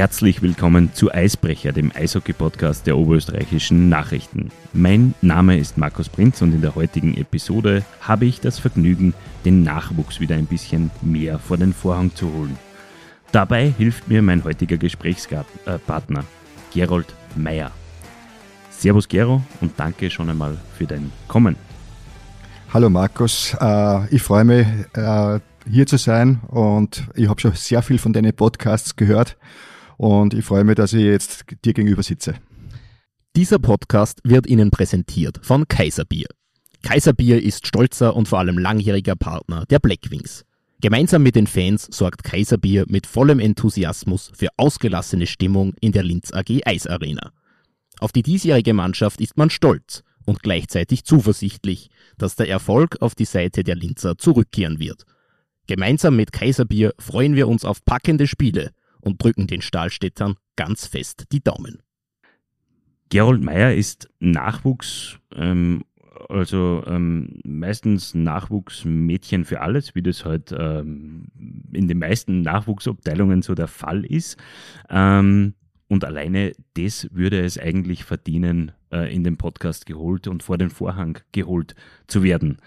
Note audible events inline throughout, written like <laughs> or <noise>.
Herzlich willkommen zu Eisbrecher, dem Eishockey-Podcast der oberösterreichischen Nachrichten. Mein Name ist Markus Prinz und in der heutigen Episode habe ich das Vergnügen, den Nachwuchs wieder ein bisschen mehr vor den Vorhang zu holen. Dabei hilft mir mein heutiger Gesprächspartner, Gerold Meyer. Servus Gero und danke schon einmal für dein Kommen. Hallo Markus, äh, ich freue mich äh, hier zu sein und ich habe schon sehr viel von deinen Podcasts gehört und ich freue mich, dass ich jetzt dir gegenüber sitze. Dieser Podcast wird Ihnen präsentiert von Kaiserbier. Kaiserbier ist stolzer und vor allem langjähriger Partner der Blackwings. Gemeinsam mit den Fans sorgt Kaiserbier mit vollem Enthusiasmus für ausgelassene Stimmung in der Linz AG Eisarena. Auf die diesjährige Mannschaft ist man stolz und gleichzeitig zuversichtlich, dass der Erfolg auf die Seite der Linzer zurückkehren wird. Gemeinsam mit Kaiserbier freuen wir uns auf packende Spiele und drücken den Stahlstädtern ganz fest die Daumen. Gerold Meyer ist Nachwuchs, ähm, also ähm, meistens Nachwuchsmädchen für alles, wie das halt ähm, in den meisten Nachwuchsabteilungen so der Fall ist. Ähm, und alleine das würde es eigentlich verdienen, äh, in den Podcast geholt und vor den Vorhang geholt zu werden.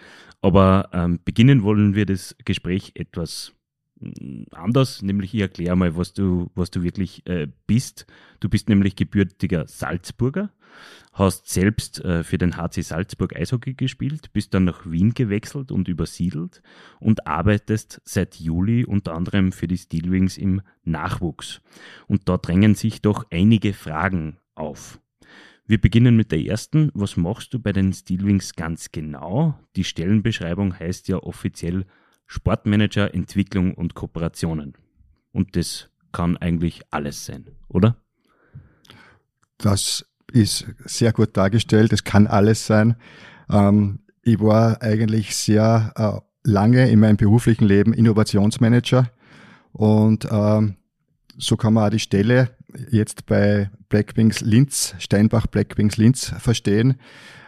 Aber ähm, beginnen wollen wir das Gespräch etwas anders, nämlich ich erkläre mal, was du, was du wirklich äh, bist. Du bist nämlich gebürtiger Salzburger, hast selbst äh, für den HC Salzburg Eishockey gespielt, bist dann nach Wien gewechselt und übersiedelt und arbeitest seit Juli unter anderem für die Steelwings im Nachwuchs. Und da drängen sich doch einige Fragen auf. Wir beginnen mit der ersten. Was machst du bei den Steelwings ganz genau? Die Stellenbeschreibung heißt ja offiziell Sportmanager, Entwicklung und Kooperationen. Und das kann eigentlich alles sein, oder? Das ist sehr gut dargestellt. Es kann alles sein. Ähm, ich war eigentlich sehr äh, lange in meinem beruflichen Leben Innovationsmanager und ähm, so kann man auch die Stelle jetzt bei Blackwings Linz, Steinbach Blackwings Linz verstehen.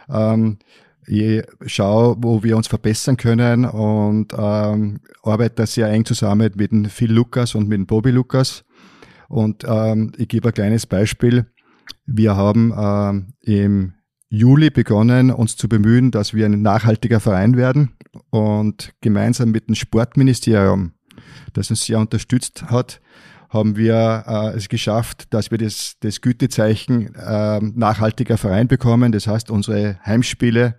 Ähm, ich schaue, wo wir uns verbessern können und ähm, arbeite sehr eng zusammen mit dem Phil Lukas und mit dem Bobby Lukas. Und ähm, ich gebe ein kleines Beispiel. Wir haben ähm, im Juli begonnen, uns zu bemühen, dass wir ein nachhaltiger Verein werden und gemeinsam mit dem Sportministerium, das uns sehr unterstützt hat, haben wir äh, es geschafft, dass wir das, das Gütezeichen äh, nachhaltiger Verein bekommen. Das heißt, unsere Heimspiele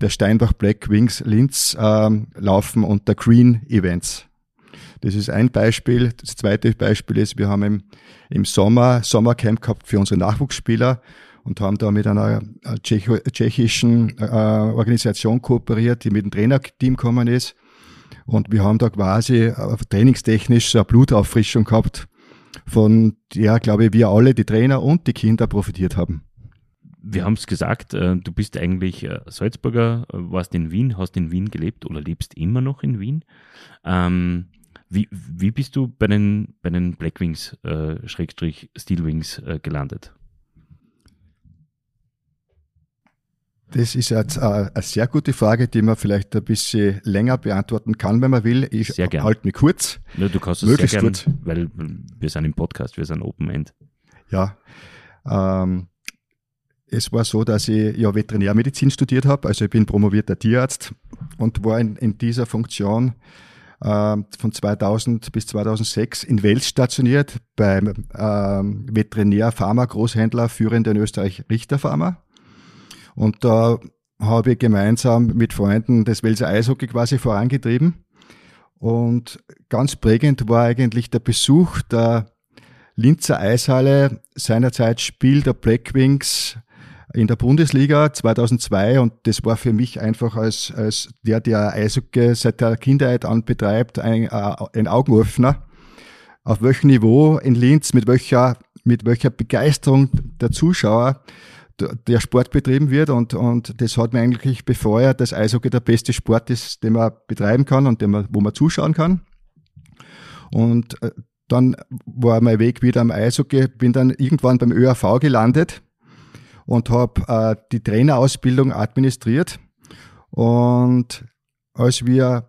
der Steinbach Black Wings Linz äh, laufen unter Green Events. Das ist ein Beispiel. Das zweite Beispiel ist, wir haben im, im Sommer Sommercamp gehabt für unsere Nachwuchsspieler und haben da mit einer äh, tschechischen äh, Organisation kooperiert, die mit dem Trainerteam gekommen ist. Und wir haben da quasi äh, trainingstechnisch eine Blutauffrischung gehabt, von der, glaube ich, wir alle, die Trainer und die Kinder profitiert haben. Wir haben es gesagt, äh, du bist eigentlich äh, Salzburger, warst in Wien, hast in Wien gelebt oder lebst immer noch in Wien. Ähm, wie, wie bist du bei den, bei den Blackwings, äh, Schrägstrich Steelwings äh, gelandet? Das ist jetzt eine sehr gute Frage, die man vielleicht ein bisschen länger beantworten kann, wenn man will. Ich halte mich kurz. Ja, du kannst es möglichst sehr gern, kurz. weil wir sind im Podcast, wir sind Open End. Ja, ähm, es war so, dass ich ja Veterinärmedizin studiert habe, also ich bin promovierter Tierarzt und war in, in dieser Funktion äh, von 2000 bis 2006 in Wels stationiert beim ähm, Veterinär-Pharma-Großhändler führend in Österreich Richter Pharma. Und da habe ich gemeinsam mit Freunden das Welser Eishockey quasi vorangetrieben. Und ganz prägend war eigentlich der Besuch der Linzer Eishalle, seinerzeit Spiel der Blackwings in der Bundesliga 2002 und das war für mich einfach als, als der, der Eishockey seit der Kindheit an betreibt, ein, äh, ein Augenöffner. Auf welchem Niveau in Linz, mit welcher, mit welcher Begeisterung der Zuschauer der Sport betrieben wird und, und das hat mir eigentlich befeuert, dass Eishockey der beste Sport ist, den man betreiben kann und den man, wo man zuschauen kann. Und äh, dann war mein Weg wieder am Eishockey, bin dann irgendwann beim ÖRV gelandet und habe äh, die Trainerausbildung administriert. Und als wir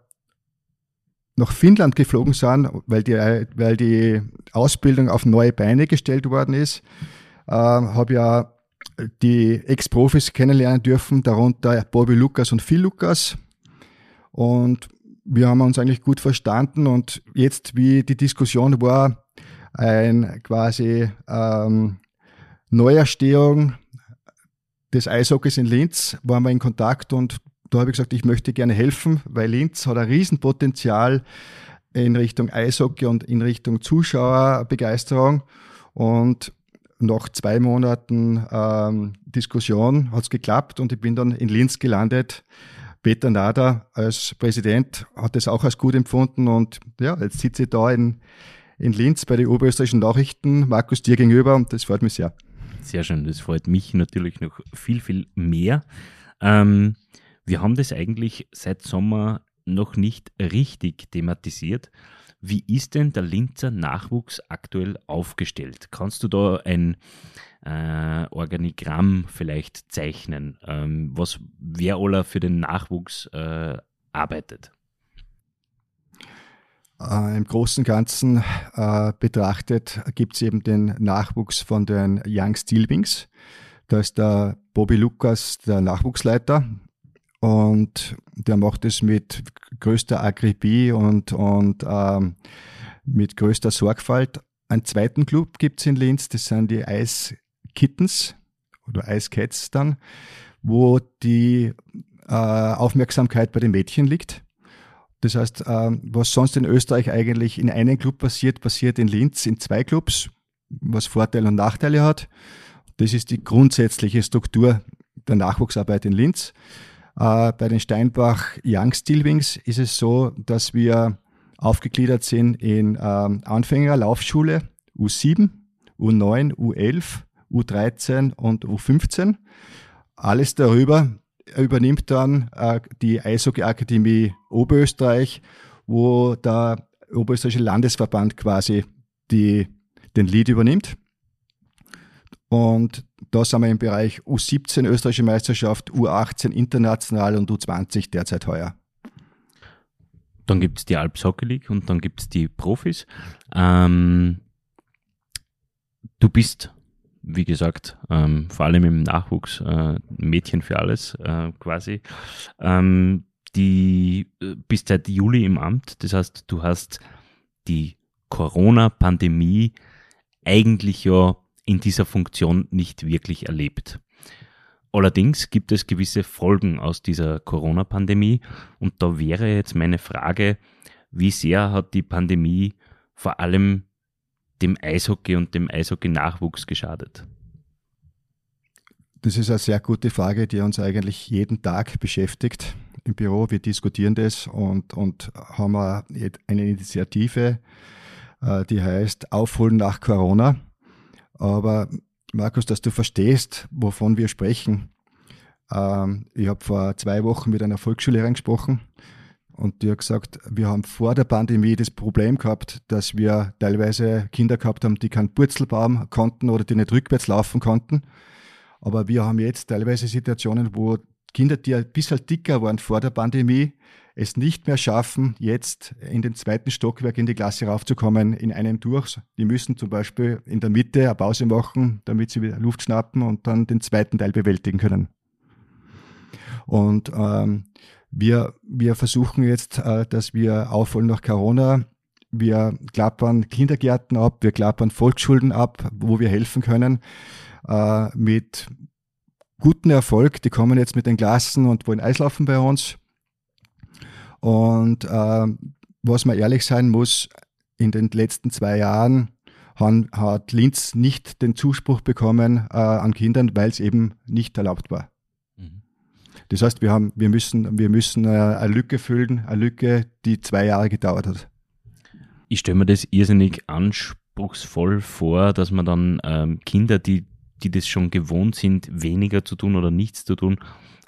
nach Finnland geflogen sind, weil die, weil die Ausbildung auf neue Beine gestellt worden ist, äh, habe ja die Ex-Profis kennenlernen dürfen, darunter Bobby Lukas und Phil Lukas. Und wir haben uns eigentlich gut verstanden und jetzt, wie die Diskussion war, ein quasi ähm, Neuerstehung des Eishockeys in Linz, waren wir in Kontakt und da habe ich gesagt, ich möchte gerne helfen, weil Linz hat ein Riesenpotenzial in Richtung Eishockey und in Richtung Zuschauerbegeisterung. Und nach zwei Monaten ähm, Diskussion hat es geklappt und ich bin dann in Linz gelandet. Peter Nader als Präsident hat es auch als gut empfunden und ja, jetzt sitze ich da in, in Linz bei den oberösterreichischen Nachrichten, Markus dir gegenüber und das freut mich sehr. Sehr schön, das freut mich natürlich noch viel, viel mehr. Ähm, wir haben das eigentlich seit Sommer noch nicht richtig thematisiert. Wie ist denn der Linzer Nachwuchs aktuell aufgestellt? Kannst du da ein äh, Organigramm vielleicht zeichnen, ähm, was wer aller für den Nachwuchs äh, arbeitet? Äh, Im Großen und Ganzen äh, betrachtet gibt es eben den Nachwuchs von den Young Steelwings. Da ist der Bobby Lukas der Nachwuchsleiter und der macht es mit größter Akribie und, und ähm, mit größter Sorgfalt. Einen zweiten Club gibt es in Linz, das sind die Ice Kittens oder Ice Cats dann, wo die äh, Aufmerksamkeit bei den Mädchen liegt. Das heißt, äh, was sonst in Österreich eigentlich in einem Club passiert, passiert in Linz in zwei Clubs, was Vorteile und Nachteile hat. Das ist die grundsätzliche Struktur der Nachwuchsarbeit in Linz. Äh, bei den Steinbach Young Steelwings ist es so, dass wir aufgegliedert sind in ähm, Anfänger, Laufschule, U7, U9, U11, U13 und U15. Alles darüber übernimmt dann äh, die Eishockey-Akademie Oberösterreich, wo der Oberösterreichische Landesverband quasi die, den Lead übernimmt. Und da sind wir im Bereich U17 österreichische Meisterschaft, U18 international und U20 derzeit heuer. Dann gibt es die Alps Hockey League und dann gibt es die Profis. Ähm, du bist, wie gesagt, ähm, vor allem im Nachwuchs äh, Mädchen für alles äh, quasi. Ähm, die äh, bist seit Juli im Amt, das heißt, du hast die Corona-Pandemie eigentlich ja in dieser Funktion nicht wirklich erlebt. Allerdings gibt es gewisse Folgen aus dieser Corona-Pandemie und da wäre jetzt meine Frage, wie sehr hat die Pandemie vor allem dem Eishockey und dem Eishockey-Nachwuchs geschadet? Das ist eine sehr gute Frage, die uns eigentlich jeden Tag beschäftigt im Büro. Wir diskutieren das und, und haben eine Initiative, äh, die heißt Aufholen nach Corona. Aber Markus, dass du verstehst, wovon wir sprechen. Ähm, ich habe vor zwei Wochen mit einer Volksschullehrerin gesprochen und die hat gesagt, wir haben vor der Pandemie das Problem gehabt, dass wir teilweise Kinder gehabt haben, die keinen Purzelbaum konnten oder die nicht rückwärts laufen konnten. Aber wir haben jetzt teilweise Situationen, wo Kinder, die ein bisschen dicker waren vor der Pandemie, es nicht mehr schaffen, jetzt in den zweiten Stockwerk in die Klasse raufzukommen in einem durch. Die müssen zum Beispiel in der Mitte eine Pause machen, damit sie wieder Luft schnappen und dann den zweiten Teil bewältigen können. Und ähm, wir, wir versuchen jetzt, äh, dass wir aufholen nach Corona. Wir klappern Kindergärten ab, wir klappern Volksschulden ab, wo wir helfen können, äh, mit guten Erfolg. Die kommen jetzt mit den Klassen und wollen Eislaufen bei uns. Und äh, was man ehrlich sein muss, in den letzten zwei Jahren han, hat Linz nicht den Zuspruch bekommen äh, an Kindern, weil es eben nicht erlaubt war. Mhm. Das heißt, wir, haben, wir müssen, wir müssen äh, eine Lücke füllen, eine Lücke, die zwei Jahre gedauert hat. Ich stelle mir das irrsinnig anspruchsvoll vor, dass man dann ähm, Kinder, die, die das schon gewohnt sind, weniger zu tun oder nichts zu tun,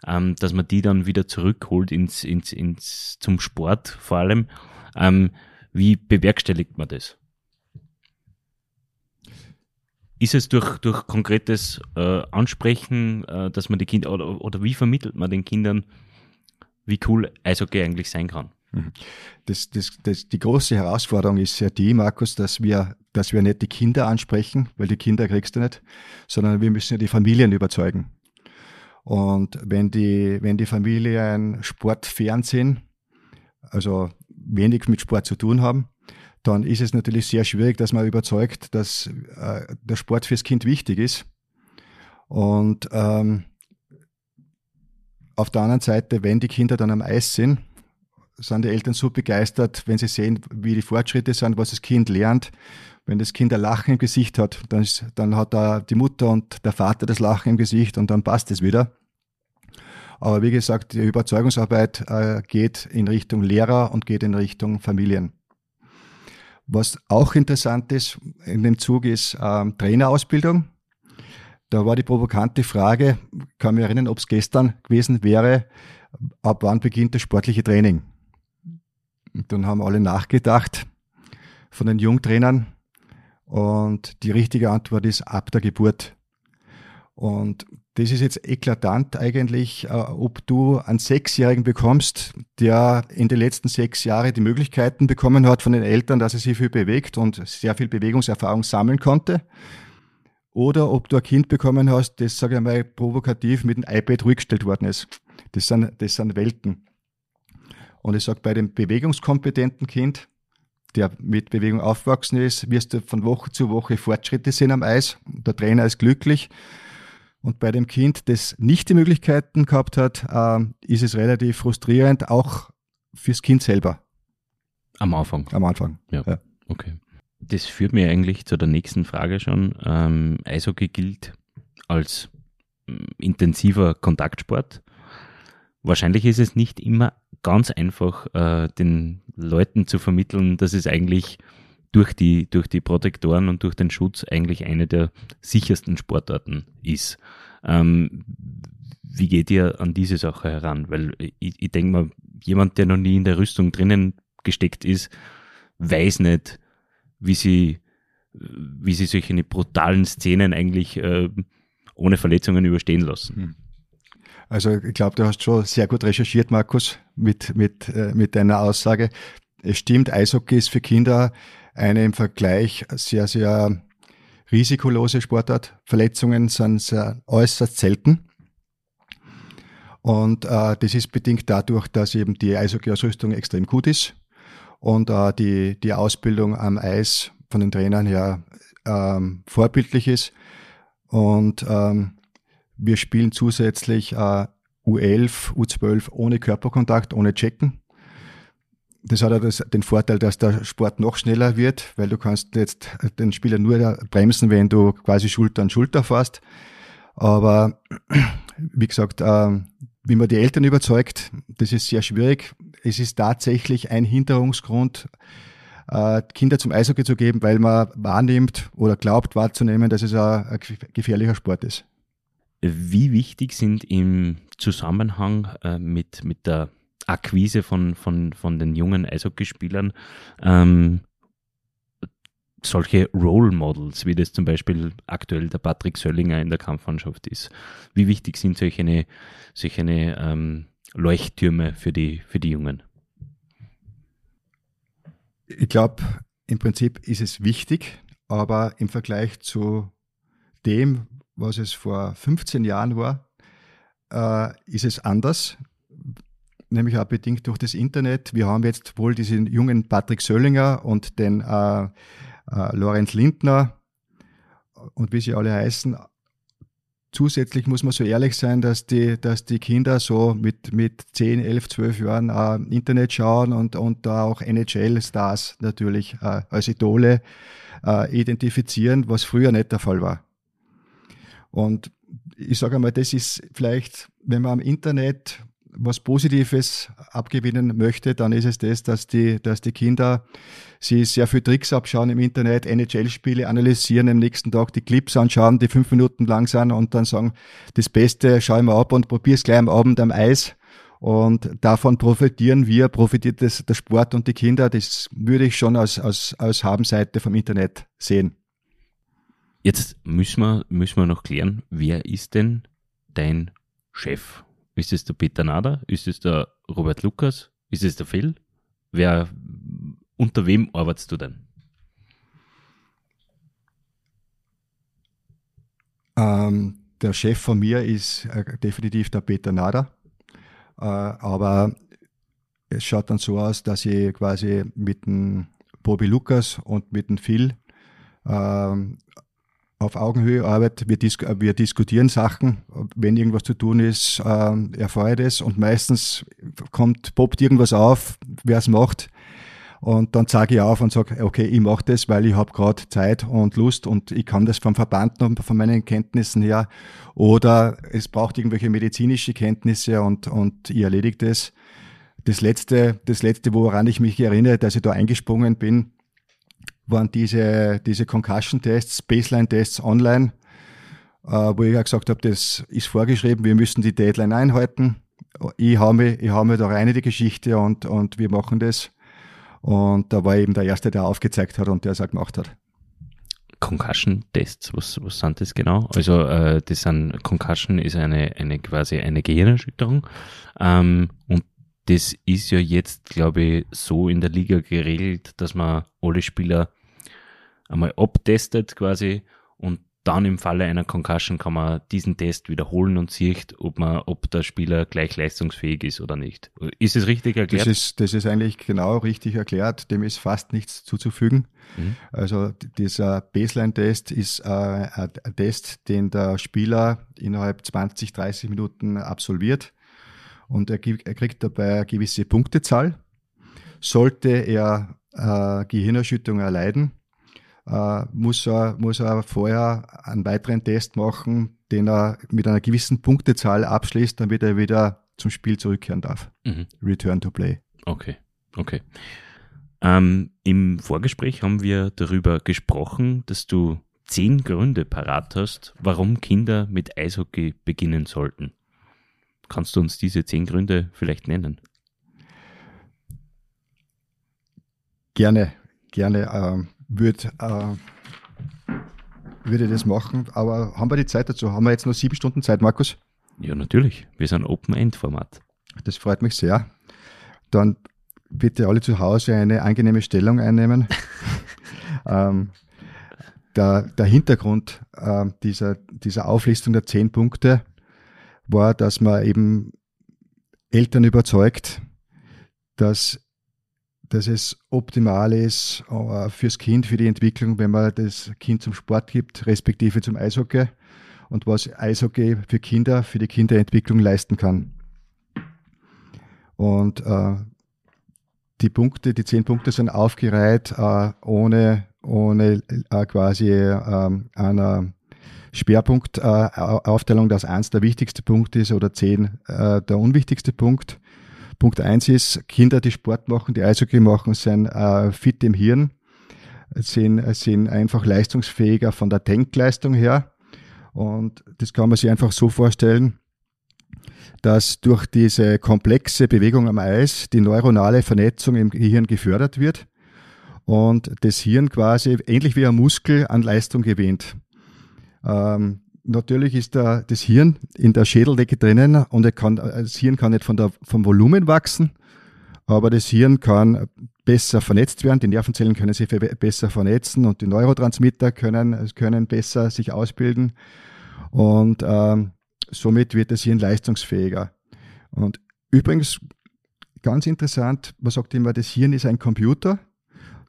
ähm, dass man die dann wieder zurückholt ins, ins, ins, zum Sport vor allem. Ähm, wie bewerkstelligt man das? Ist es durch, durch konkretes äh, Ansprechen, äh, dass man die Kinder, oder, oder wie vermittelt man den Kindern, wie cool Eishockey eigentlich sein kann? Das, das, das, die große Herausforderung ist ja die, Markus, dass wir, dass wir nicht die Kinder ansprechen, weil die Kinder kriegst du nicht, sondern wir müssen ja die Familien überzeugen. Und wenn die, wenn die Familien sportfern sind, also wenig mit Sport zu tun haben, dann ist es natürlich sehr schwierig, dass man überzeugt, dass äh, der Sport fürs Kind wichtig ist. Und ähm, auf der anderen Seite, wenn die Kinder dann am Eis sind, sind die Eltern so begeistert, wenn sie sehen, wie die Fortschritte sind, was das Kind lernt. Wenn das Kind ein Lachen im Gesicht hat, dann, ist, dann hat da die Mutter und der Vater das Lachen im Gesicht und dann passt es wieder. Aber wie gesagt, die Überzeugungsarbeit äh, geht in Richtung Lehrer und geht in Richtung Familien. Was auch interessant ist in dem Zug ist ähm, Trainerausbildung. Da war die provokante Frage, kann mich erinnern, ob es gestern gewesen wäre, ab wann beginnt das sportliche Training? Und dann haben alle nachgedacht von den Jungtrainern und die richtige Antwort ist ab der Geburt. Und das ist jetzt eklatant eigentlich, äh, ob du einen Sechsjährigen bekommst, der in den letzten sechs Jahren die Möglichkeiten bekommen hat von den Eltern, dass er sich viel bewegt und sehr viel Bewegungserfahrung sammeln konnte. Oder ob du ein Kind bekommen hast, das, sage ich mal, provokativ mit dem iPad ruhig worden ist. Das sind, das sind Welten. Und ich sage, bei dem bewegungskompetenten Kind, der mit Bewegung aufgewachsen ist, wirst du von Woche zu Woche Fortschritte sehen am Eis. Der Trainer ist glücklich. Und bei dem Kind, das nicht die Möglichkeiten gehabt hat, äh, ist es relativ frustrierend, auch fürs Kind selber. Am Anfang. Am Anfang. Ja. ja. Okay. Das führt mir eigentlich zu der nächsten Frage schon. Ähm, Eishockey gilt als mm, intensiver Kontaktsport. Wahrscheinlich ist es nicht immer ganz einfach, äh, den Leuten zu vermitteln, dass es eigentlich durch die, durch die Protektoren und durch den Schutz eigentlich eine der sichersten Sportarten ist. Ähm, wie geht ihr an diese Sache heran? Weil ich, ich denke mal, jemand, der noch nie in der Rüstung drinnen gesteckt ist, weiß nicht, wie sie, wie sie solche brutalen Szenen eigentlich äh, ohne Verletzungen überstehen lassen. Hm. Also ich glaube, du hast schon sehr gut recherchiert, Markus, mit, mit, äh, mit deiner Aussage. Es stimmt, Eishockey ist für Kinder eine im Vergleich sehr, sehr risikolose Sportart. Verletzungen sind sehr äußerst selten. Und äh, das ist bedingt dadurch, dass eben die Eishockey-Ausrüstung extrem gut ist und äh, die, die Ausbildung am Eis von den Trainern her ähm, vorbildlich ist. Und ähm, wir spielen zusätzlich äh, U11, U12 ohne Körperkontakt, ohne Checken das hat ja das, den Vorteil, dass der Sport noch schneller wird, weil du kannst jetzt den Spieler nur bremsen, wenn du quasi Schulter an Schulter fährst. Aber wie gesagt, äh, wie man die Eltern überzeugt, das ist sehr schwierig. Es ist tatsächlich ein Hinderungsgrund, äh, Kinder zum Eishockey zu geben, weil man wahrnimmt oder glaubt wahrzunehmen, dass es ein gefährlicher Sport ist. Wie wichtig sind im Zusammenhang äh, mit, mit der Akquise von, von, von den jungen Eishockeyspielern ähm, solche Role Models, wie das zum Beispiel aktuell der Patrick Söllinger in der Kampfmannschaft ist. Wie wichtig sind solche, eine, solche eine, ähm, Leuchttürme für die, für die Jungen? Ich glaube, im Prinzip ist es wichtig, aber im Vergleich zu dem, was es vor 15 Jahren war, äh, ist es anders nämlich auch bedingt durch das Internet. Wir haben jetzt wohl diesen jungen Patrick Söllinger und den äh, äh, Lorenz Lindner und wie sie alle heißen. Zusätzlich muss man so ehrlich sein, dass die, dass die Kinder so mit, mit 10, 11, 12 Jahren äh, Internet schauen und, und da auch NHL-Stars natürlich äh, als Idole äh, identifizieren, was früher nicht der Fall war. Und ich sage einmal, das ist vielleicht, wenn man am Internet was Positives abgewinnen möchte, dann ist es das, dass die, dass die Kinder sie sehr viel Tricks abschauen im Internet, NHL-Spiele analysieren, am nächsten Tag die Clips anschauen, die fünf Minuten lang sind und dann sagen, das Beste schau ich mal ab und probier's gleich am Abend am Eis. Und davon profitieren wir, profitiert das, der Sport und die Kinder. Das würde ich schon als, als, als Habenseite vom Internet sehen. Jetzt müssen wir, müssen wir noch klären, wer ist denn dein Chef? Ist es der Peter Nader? Ist es der Robert Lukas? Ist es der Phil? wer, unter wem arbeitest du denn? Ähm, der Chef von mir ist äh, definitiv der Peter Nader. Äh, aber es schaut dann so aus, dass ich quasi mit dem Bobby Lukas und mit dem Phil ähm, auf Augenhöhe arbeite. Wir, dis wir, diskutieren Sachen. Wenn irgendwas zu tun ist, äh, erfahre ich das. Und meistens kommt, poppt irgendwas auf, wer es macht. Und dann zeige ich auf und sage, okay, ich mache das, weil ich habe gerade Zeit und Lust und ich kann das vom Verband und von meinen Kenntnissen her. Oder es braucht irgendwelche medizinische Kenntnisse und, und ich erledige das. Das letzte, das letzte, woran ich mich erinnere, dass ich da eingesprungen bin, waren diese, diese Concussion-Tests, Baseline-Tests online, äh, wo ich ja gesagt habe, das ist vorgeschrieben, wir müssen die Deadline einhalten. Ich habe mich, ich hau mich da rein in die Geschichte und, und wir machen das. Und da war eben der Erste, der aufgezeigt hat und der es auch gemacht hat. Concussion-Tests, was, was sind das genau? Also äh, das sind Concussion ist eine, eine quasi eine Gehirnerschütterung ähm, und das ist ja jetzt, glaube ich, so in der Liga geregelt, dass man alle Spieler einmal abtestet quasi und dann im Falle einer Concussion kann man diesen Test wiederholen und sieht, ob man, ob der Spieler gleich leistungsfähig ist oder nicht. Ist es richtig erklärt? Das ist, das ist eigentlich genau richtig erklärt. Dem ist fast nichts zuzufügen. Mhm. Also dieser Baseline-Test ist äh, ein Test, den der Spieler innerhalb 20, 30 Minuten absolviert und er, er kriegt dabei eine gewisse Punktezahl. Sollte er äh, Gehirnerschütterung erleiden, äh, muss, er, muss er vorher einen weiteren Test machen, den er mit einer gewissen Punktezahl abschließt, damit er wieder zum Spiel zurückkehren darf. Mhm. Return to play. Okay, okay. Ähm, Im Vorgespräch haben wir darüber gesprochen, dass du zehn Gründe parat hast, warum Kinder mit Eishockey beginnen sollten. Kannst du uns diese zehn Gründe vielleicht nennen? Gerne, gerne. Ähm, würde äh, würde das machen. Aber haben wir die Zeit dazu? Haben wir jetzt noch sieben Stunden Zeit, Markus? Ja, natürlich. Wir sind Open-End-Format. Das freut mich sehr. Dann bitte alle zu Hause eine angenehme Stellung einnehmen. <laughs> ähm, der, der, Hintergrund äh, dieser, dieser Auflistung der zehn Punkte war, dass man eben Eltern überzeugt, dass dass es optimal ist äh, fürs Kind, für die Entwicklung, wenn man das Kind zum Sport gibt, respektive zum Eishockey und was Eishockey für Kinder, für die Kinderentwicklung leisten kann. Und äh, die Punkte, die zehn Punkte sind aufgereiht äh, ohne, ohne äh, quasi äh, einer Schwerpunktaufteilung, dass eins der wichtigste Punkt ist oder zehn äh, der unwichtigste Punkt. Punkt eins ist, Kinder, die Sport machen, die Eishockey machen, sind äh, fit im Hirn, sind, sind einfach leistungsfähiger von der Denkleistung her. Und das kann man sich einfach so vorstellen, dass durch diese komplexe Bewegung am Eis die neuronale Vernetzung im Gehirn gefördert wird und das Hirn quasi ähnlich wie ein Muskel an Leistung gewinnt. Ähm, natürlich ist da das Hirn in der Schädeldecke drinnen und kann, das Hirn kann nicht von der, vom Volumen wachsen, aber das Hirn kann besser vernetzt werden, die Nervenzellen können sich besser vernetzen und die Neurotransmitter können, können besser sich ausbilden und ähm, somit wird das Hirn leistungsfähiger. Und übrigens, ganz interessant, man sagt immer, das Hirn ist ein Computer.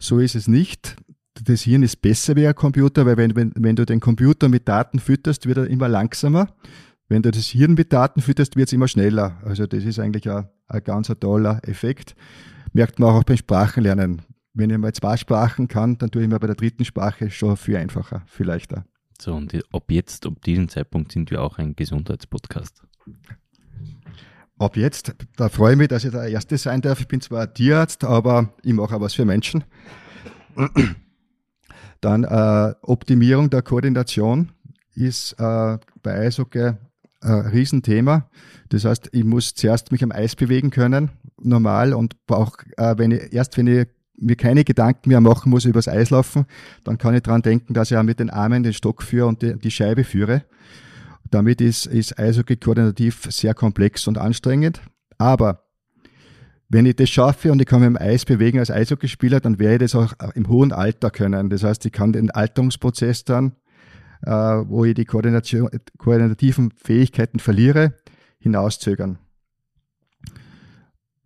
So ist es nicht das Hirn ist besser wie ein Computer, weil wenn, wenn, wenn du den Computer mit Daten fütterst, wird er immer langsamer. Wenn du das Hirn mit Daten fütterst, wird es immer schneller. Also das ist eigentlich ein, ein ganz ein toller Effekt. Merkt man auch beim Sprachenlernen. Wenn ich mal zwei Sprachen kann, dann tue ich mir bei der dritten Sprache schon viel einfacher, viel leichter. So, und ab jetzt, ab diesem Zeitpunkt sind wir auch ein Gesundheitspodcast. Ab jetzt, da freue ich mich, dass ich der Erste sein darf. Ich bin zwar Tierarzt, aber ich mache auch was für Menschen. Dann äh, Optimierung der Koordination ist äh, bei Eishockey ein Riesenthema. Das heißt, ich muss zuerst mich am Eis bewegen können, normal, und auch äh, wenn ich, erst wenn ich mir keine Gedanken mehr machen muss übers Eis laufen, dann kann ich dran denken, dass ich auch mit den Armen den Stock führe und die, die Scheibe führe. Damit ist, ist Eishockey koordinativ sehr komplex und anstrengend. Aber Wenn ich das schaffe und ich kann mich im Eis bewegen als Eishockeyspieler, dann werde ich das auch im hohen Alter können. Das heißt, ich kann den Alterungsprozess dann, äh, wo ich die Koordination, koordinativen Fähigkeiten verliere, hinauszögern.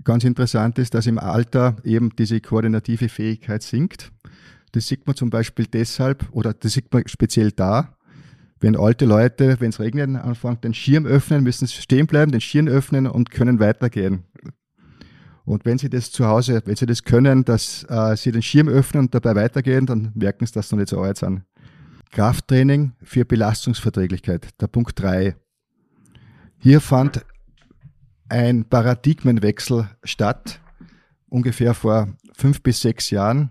Ganz interessant ist, dass im Alter eben diese koordinative Fähigkeit sinkt. Das sieht man zum Beispiel deshalb, oder das sieht man speziell da, wenn alte Leute, wenn es regnet, anfangen, den Schirm öffnen, müssen sie stehen bleiben, den Schirm öffnen und können weitergehen. Und wenn sie das zu Hause, wenn sie das können, dass äh, sie den Schirm öffnen und dabei weitergehen, dann merken sie, sie noch nicht so alt sind. Krafttraining für Belastungsverträglichkeit, der Punkt drei. Hier fand ein Paradigmenwechsel statt, ungefähr vor fünf bis sechs Jahren.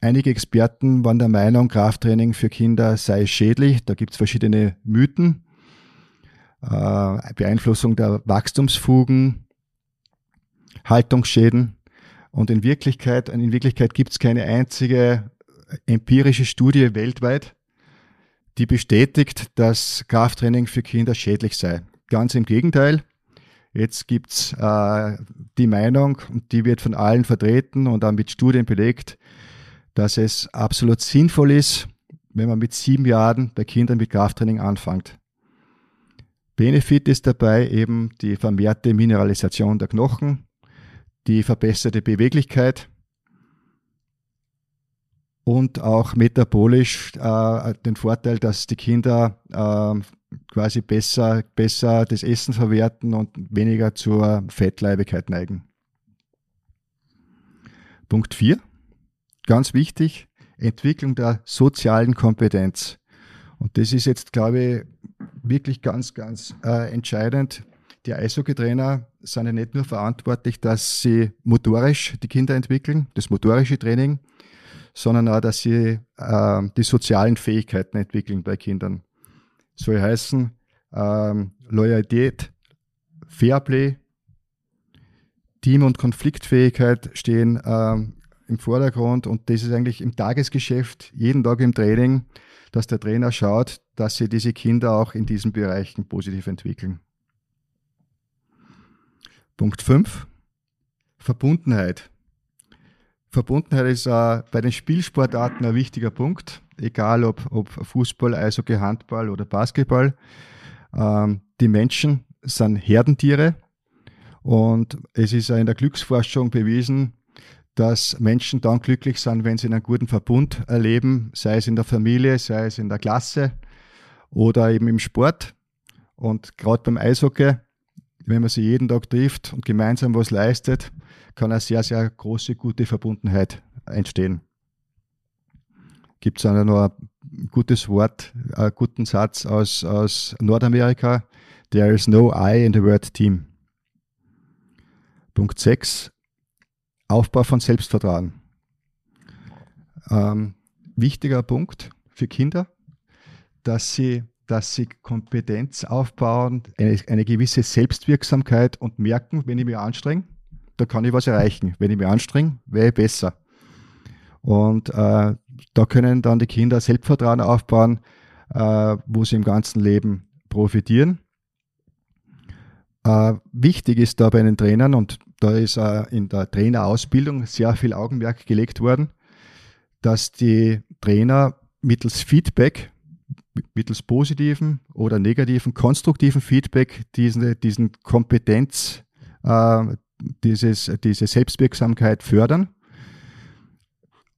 Einige Experten waren der Meinung, Krafttraining für Kinder sei schädlich. Da gibt es verschiedene Mythen. Äh, Beeinflussung der Wachstumsfugen, Haltungsschäden. Und in Wirklichkeit, in Wirklichkeit gibt es keine einzige empirische Studie weltweit, die bestätigt, dass Krafttraining für Kinder schädlich sei. Ganz im Gegenteil. Jetzt gibt's äh, die Meinung, und die wird von allen vertreten und auch mit Studien belegt, dass es absolut sinnvoll ist, wenn man mit sieben Jahren bei Kindern mit Krafttraining anfängt. Benefit ist dabei eben die vermehrte Mineralisation der Knochen, die verbesserte Beweglichkeit und auch metabolisch äh, den Vorteil, dass die Kinder äh, quasi besser, besser das Essen verwerten und weniger zur Fettleibigkeit neigen. Punkt 4. Ganz wichtig, Entwicklung der sozialen Kompetenz. Und das ist jetzt, glaube ich, wirklich ganz, ganz äh, entscheidend. Die Eishockeytrainer sind ja nicht nur verantwortlich, dass sie motorisch die Kinder entwickeln, das motorische Training, sondern auch, dass sie äh, die sozialen Fähigkeiten entwickeln bei Kindern. Soll heißen, ähm, Loyalität, Fairplay, Team- und Konfliktfähigkeit stehen ähm, im Vordergrund und das ist eigentlich im Tagesgeschäft, jeden Tag im Training, dass der Trainer schaut, dass sie diese Kinder auch in diesen Bereichen positiv entwickeln. Punkt 5. Verbundenheit. Verbundenheit ist äh, bei den Spielsportarten ein wichtiger Punkt, egal ob, ob Fußball, Eishockey, Handball oder Basketball. Ähm, die Menschen sind Herdentiere und es ist in der Glücksforschung bewiesen, dass Menschen dann glücklich sind, wenn sie einen guten Verbund erleben, sei es in der Familie, sei es in der Klasse oder eben im Sport. Und gerade beim Eishockey wenn man sich jeden Tag trifft und gemeinsam was leistet, kann eine sehr, sehr große, gute Verbundenheit entstehen. Gibt es noch ein gutes Wort, einen guten Satz aus, aus Nordamerika? There is no I in the word team. Punkt 6. Aufbau von Selbstvertrauen. Ähm, wichtiger Punkt für Kinder, dass sie dass sie Kompetenz aufbauen, eine, eine gewisse Selbstwirksamkeit und merken, wenn ich mich anstrenge, da kann ich was erreichen. Wenn ich mich anstrenge, wäre ich besser. Und äh, da können dann die Kinder Selbstvertrauen aufbauen, äh, wo sie im ganzen Leben profitieren. Äh, wichtig ist da bei den Trainern, und da ist äh, in der Trainerausbildung sehr viel Augenmerk gelegt worden, dass die Trainer mittels Feedback mittels positiven oder negativen, konstruktiven Feedback diesen, diesen Kompetenz, äh, dieses, diese Selbstwirksamkeit fördern.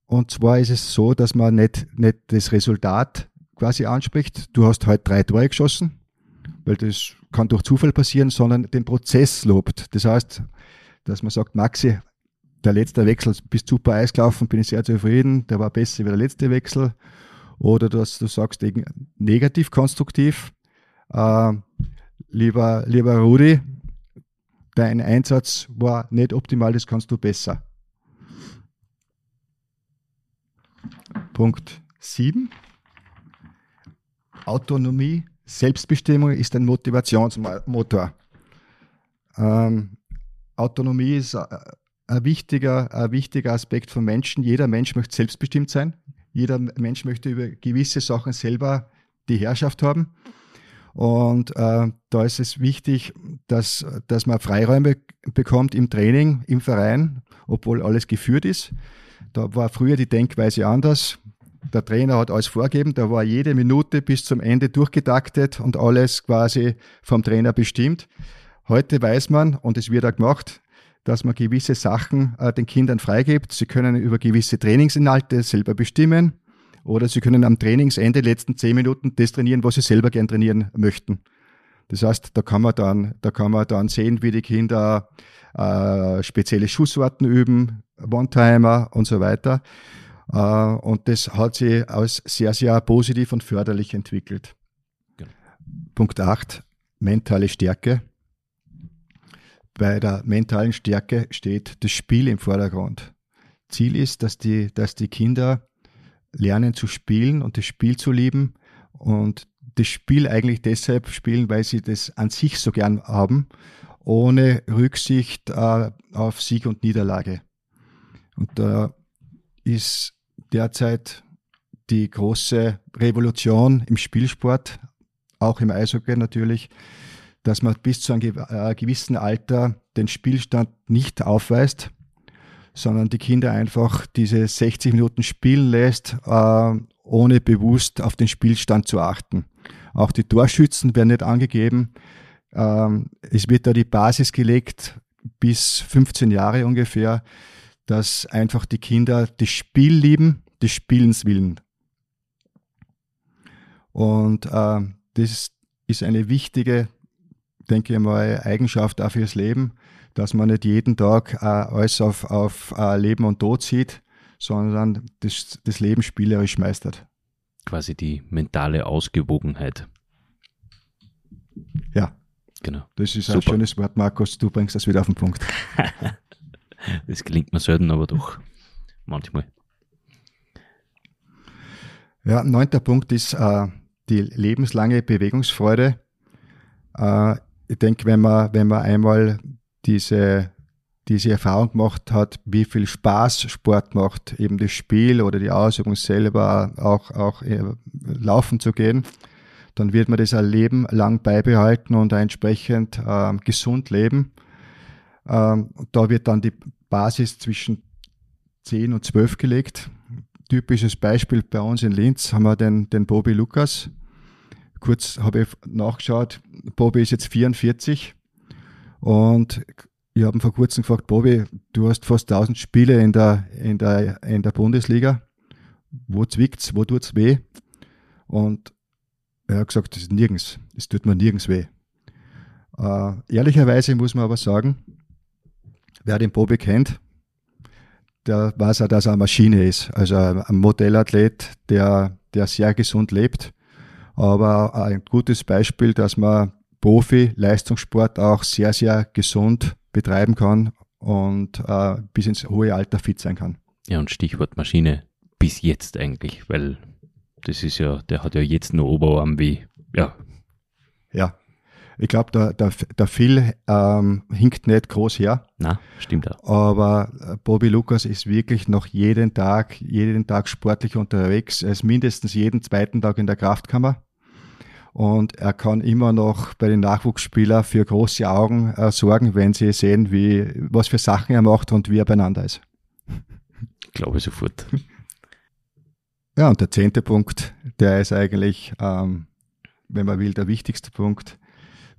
Und zwar ist es so, dass man nicht, nicht das Resultat quasi anspricht, du hast heute drei Tore geschossen, weil das kann durch Zufall passieren, sondern den Prozess lobt. Das heißt, dass man sagt, Maxi, der letzte Wechsel, bist super Eis gelaufen, bin ich sehr zufrieden, der war besser wie der letzte Wechsel oder dass du sagst, negativ konstruktiv, äh, lieber, lieber Rudi, dein Einsatz war nicht optimal, das kannst du besser. Punkt 7. Autonomie, Selbstbestimmung ist ein Motivationsmotor. Ähm, Autonomie ist äh, ein wichtiger, ein wichtiger Aspekt von Menschen. Jeder Mensch möchte selbstbestimmt sein. Jeder Mensch möchte über gewisse Sachen selber die Herrschaft haben. Und äh, da ist es wichtig, dass, dass man Freiräume bekommt im Training, im Verein, obwohl alles geführt ist. Da war früher die Denkweise anders. Der Trainer hat alles vorgegeben, da war jede Minute bis zum Ende durchgetaktet und alles quasi vom Trainer bestimmt. Heute weiß man, und es wird auch gemacht, dass man gewisse Sachen äh, den Kindern freigibt. Sie können über gewisse Trainingsinhalte selber bestimmen oder sie können am Trainingsende, letzten zehn Minuten, das trainieren, was sie selber gern trainieren möchten. Das heißt, da kann man dann, da kann man dann sehen, wie die Kinder äh, spezielle Schussworten üben, One-Timer und so weiter. Äh, und das hat sich als sehr, sehr positiv und förderlich entwickelt. Genau. Punkt 8, mentale Stärke. Bei der mentalen Stärke steht das Spiel im Vordergrund. Ziel ist, dass die, dass die Kinder lernen zu spielen und das Spiel zu lieben und das Spiel eigentlich deshalb spielen, weil sie das an sich so gern haben, ohne Rücksicht äh, auf Sieg und Niederlage. Und da ist derzeit die große Revolution im Spielsport, auch im Eishockey natürlich, dass man bis zu einem äh, gewissen Alter den Spielstand nicht aufweist, sondern die Kinder einfach diese 60 Minuten spielen lässt, äh, ohne bewusst auf den Spielstand zu achten. Auch die Torschützen werden nicht angegeben. Ähm, es wird da die Basis gelegt bis 15 Jahre ungefähr, dass einfach die Kinder das Spiel lieben, des Spielens willen. Und äh, das ist eine wichtige, denke ich mal, Eigenschaft auch fürs Leben, dass man nicht jeden Tag äh, alles auf, auf äh, Leben und Tod sieht, sondern das, das Leben spielerisch meistert. Quasi die mentale Ausgewogenheit. Ja. Genau. Das ist Super. ein schönes Wort, Markus. Du bringst das wieder auf den Punkt. <laughs> das gelingt mir selten, aber doch manchmal. Ja, neunter Punkt ist äh, die lebenslange Bewegungsfreude. Äh, ich denke, wenn man, wenn man einmal diese, diese Erfahrung gemacht hat, wie viel Spaß Sport macht, eben das Spiel oder die Ausübung selber auch, auch äh, laufen zu gehen, dann wird man das ein Leben lang beibehalten und entsprechend äh, gesund leben. Ähm, da wird dann die Basis zwischen 10 und 12 gelegt. Typisches Beispiel bei uns in Linz haben wir den, den Bobby Lukas. Kurz habe ich nachgeschaut, Bobby ist jetzt 44 und ich habe ihn vor kurzem gefragt, Bobby, du hast fast 1000 Spiele in der, in der, in der Bundesliga. Wo zwickt's? Wo tut's weh? Und er hat gesagt, das ist nirgends. Es tut mir nirgends weh. Äh, ehrlicherweise muss man aber sagen, wer den Bobby kennt, der weiß auch, dass er eine Maschine ist. Also ein Modellathlet, der, der sehr gesund lebt. Aber ein gutes Beispiel, dass man Profi-Leistungssport auch sehr, sehr gesund betreiben kann und äh, bis ins hohe Alter fit sein kann. Ja, und Stichwort Maschine bis jetzt eigentlich, weil das ist ja, der hat ja jetzt nur Oberarm wie, ja. Ja, ich glaube, der, der, der Phil ähm, hinkt nicht groß her. Na, stimmt auch. Aber äh, Bobby Lukas ist wirklich noch jeden Tag, jeden Tag sportlich unterwegs. Er ist mindestens jeden zweiten Tag in der Kraftkammer und er kann immer noch bei den Nachwuchsspielern für große Augen äh, sorgen, wenn sie sehen, wie, was für Sachen er macht und wie er beieinander ist. <laughs> Ich glaube sofort. Ja, und der zehnte Punkt, der ist eigentlich, ähm, wenn man will, der wichtigste Punkt.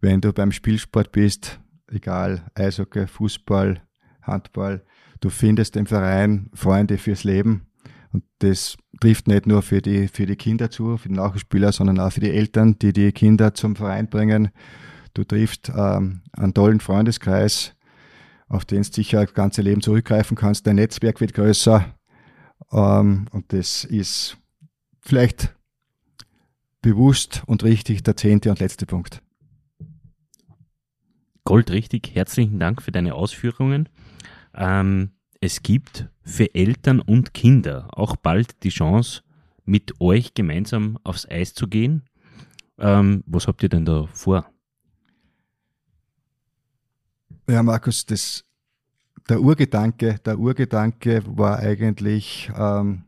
Wenn du beim Spielsport bist, egal Eishockey, Fußball, Handball, du findest im Verein Freunde fürs Leben und das trifft nicht nur für die, für die Kinder zu, für die Nachspieler, sondern auch für die Eltern, die die Kinder zum Verein bringen. Du triffst ähm, einen tollen Freundeskreis, auf den du sicher das ganze Leben zurückgreifen kannst. Dein Netzwerk wird größer. Ähm, und das ist vielleicht bewusst und richtig der zehnte und letzte Punkt. Goldrichtig, herzlichen Dank für deine Ausführungen. Ähm, es gibt für Eltern und Kinder auch bald die Chance, mit euch gemeinsam aufs Eis zu gehen. Ähm, was habt ihr denn da vor? Ja, Markus, das, der Urgedanke, der Urgedanke war eigentlich, ähm,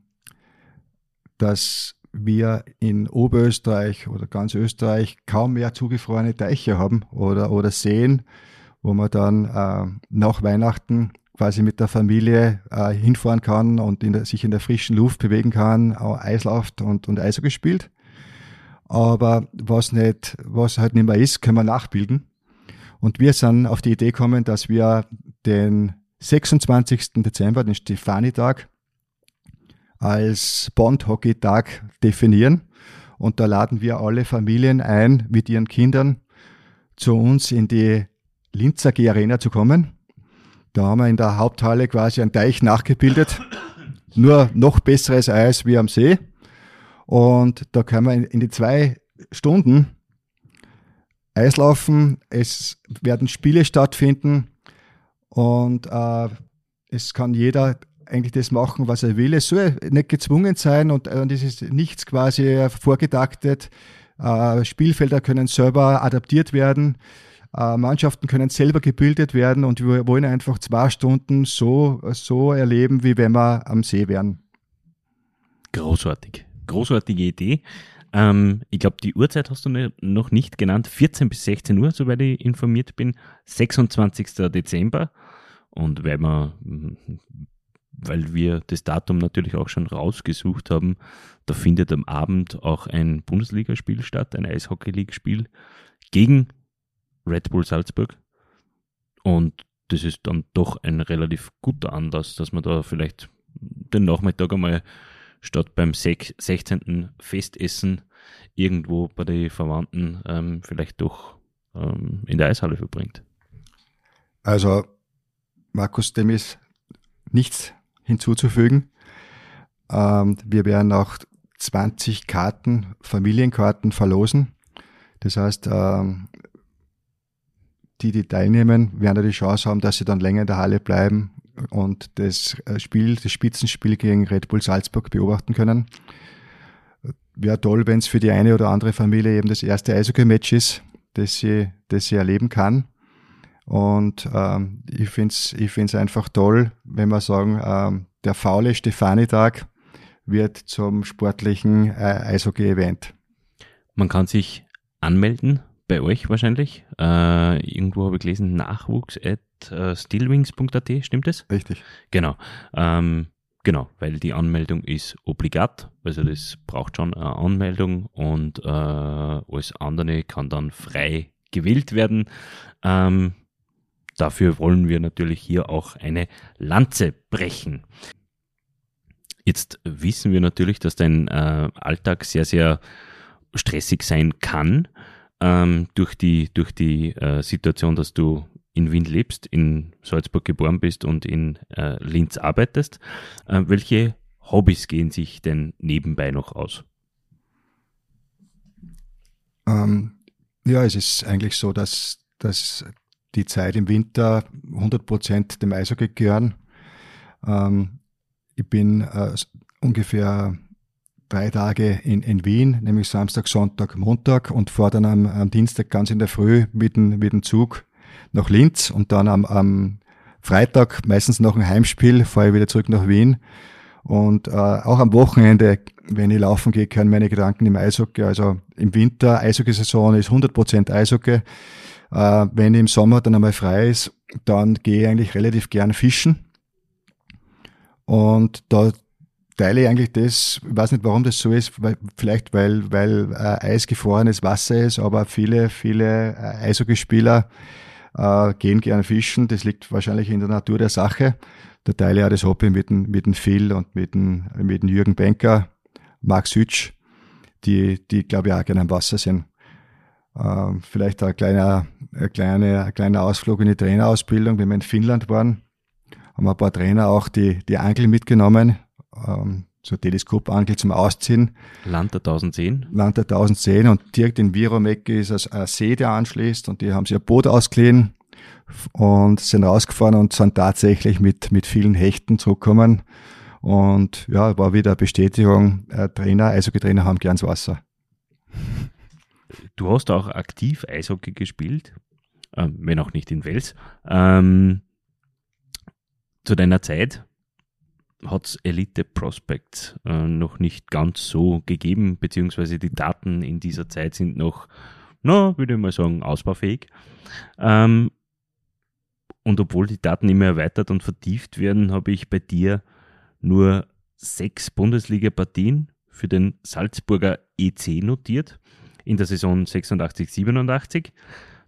dass wir in Oberösterreich oder ganz Österreich kaum mehr zugefrorene Teiche haben oder, oder Seen, wo man dann äh, nach Weihnachten quasi mit der Familie äh, hinfahren kann und in der, sich in der frischen Luft bewegen kann, auch Eislauft und, und Eishockey gespielt. Aber was nicht, was halt nicht mehr ist, können wir nachbilden. Und wir sind auf die Idee gekommen, dass wir den 26. Dezember, den Stefani-Tag, als Bond-Hockey-Tag definieren. Und da laden wir alle Familien ein, mit ihren Kindern zu uns in die Linzer G Arena zu kommen. Da haben wir in der Haupthalle quasi einen Teich nachgebildet. Nur noch besseres Eis wie am See. Und da können wir in die zwei Stunden Eislaufen. Es werden Spiele stattfinden. Und äh, es kann jeder eigentlich das machen, was er will. Es soll nicht gezwungen sein und, und es ist nichts quasi vorgedachtet. Äh, Spielfelder können selber adaptiert werden. Äh, Mannschaften können selber gebildet werden und wir wollen einfach zwei Stunden so, so erleben, wie wenn wir am See wären. Großartig. Großartige Idee. Ähm, ich glaube, die Uhrzeit hast du noch nicht genannt. 14 bis 16 Uhr, soweit ich informiert bin. 26. Dezember. Und weil wir, weil wir das Datum natürlich auch schon rausgesucht haben, da findet am Abend auch ein Bundesligaspiel statt, ein Eishockey-League-Spiel gegen Red Bull Salzburg. Und das ist dann doch ein relativ guter Anlass, dass man da vielleicht den Nachmittag einmal statt beim 16. Festessen irgendwo bei den Verwandten ähm, vielleicht doch ähm, in der Eishalle verbringt. Also, Markus, dem ist nichts hinzuzufügen. Ähm, wir werden auch 20 Karten, Familienkarten verlosen. Das heißt, ähm, die, die teilnehmen, werden die Chance haben, dass sie dann länger in der Halle bleiben und das äh, Spiel, das Spitzenspiel gegen Red Bull Salzburg beobachten können. Wäre toll, wenn es für die eine oder andere Familie eben das erste Eishockey-Match ist, das sie, das sie erleben kann. Und ähm, ich finde es ich find's einfach toll, wenn wir sagen, ähm, der faule Stefani-Tag wird zum sportlichen äh, Eishockey-Event. Man kann sich anmelden bei euch wahrscheinlich. Äh, irgendwo habe ich gelesen, nachwuchs at äh, stillwings.at, stimmt das? Richtig. Genau. Ähm, genau, weil die Anmeldung ist obligat, also das braucht schon eine Anmeldung und äh, alles andere kann dann frei gewählt werden. Ähm, dafür wollen wir natürlich hier auch eine Lanze brechen. Jetzt wissen wir natürlich, dass dein äh, Alltag sehr, sehr stressig sein kann ähm, durch die, durch die äh, Situation, dass du in Wien lebst, in Salzburg geboren bist und in äh, Linz arbeitest. Äh, welche Hobbys gehen sich denn nebenbei noch aus? Ähm, ja, es ist eigentlich so, dass, dass die Zeit im Winter 100% dem Eishockey gehören. Ähm, ich bin äh, ungefähr drei Tage in, in Wien, nämlich Samstag, Sonntag, Montag und fahre dann am, am Dienstag ganz in der Früh mit dem, mit dem Zug nach Linz und dann am, am Freitag, meistens nach einem Heimspiel, fahre ich wieder zurück nach Wien. Und äh, auch am Wochenende, wenn ich laufen gehe, können meine Gedanken im Eishockey. Also im Winter, Eishockeysaison ist 100% Eishockey. Äh, wenn im Sommer dann einmal frei ist, dann gehe ich eigentlich relativ gern fischen. Und da teile ich eigentlich das, ich weiß nicht, warum das so ist, weil, vielleicht weil, weil äh, eisgefrorenes Wasser ist, aber viele, viele äh, Eishockeyspieler äh, gehen gerne fischen. Das liegt wahrscheinlich in der Natur der Sache. Da teile ich auch das Hobby mit dem, mit dem Phil und mit dem, mit dem Jürgen Benker, Marc Sütsch, die, die glaube ich auch gerne am Wasser sind. Äh, vielleicht ein kleiner, ein kleiner, ein kleiner Ausflug in die Trainerausbildung, wenn wir in Finnland waren, haben ein paar Trainer auch die, die Angel mitgenommen ähm, so Teleskopangel zum Ausziehen. Land der 1010? Land der 1010 und direkt in Viromecke ist ein See, der anschließt und die haben sich ein Boot ausgeliehen und sind rausgefahren und sind tatsächlich mit, mit vielen Hechten zurückgekommen. Und ja, war wieder Bestätigung, äh, Trainer, Eishockey-Trainer haben gern das Wasser. Du hast auch aktiv Eishockey gespielt, äh, wenn auch nicht in Wels. Ähm, zu deiner Zeit hat es Elite Prospects äh, noch nicht ganz so gegeben, beziehungsweise die Daten in dieser Zeit sind noch, na, würde ich mal sagen, ausbaufähig. Ähm, und obwohl die Daten immer erweitert und vertieft werden, habe ich bei dir nur sechs Bundesliga-Partien für den Salzburger EC notiert in der Saison 86, 87.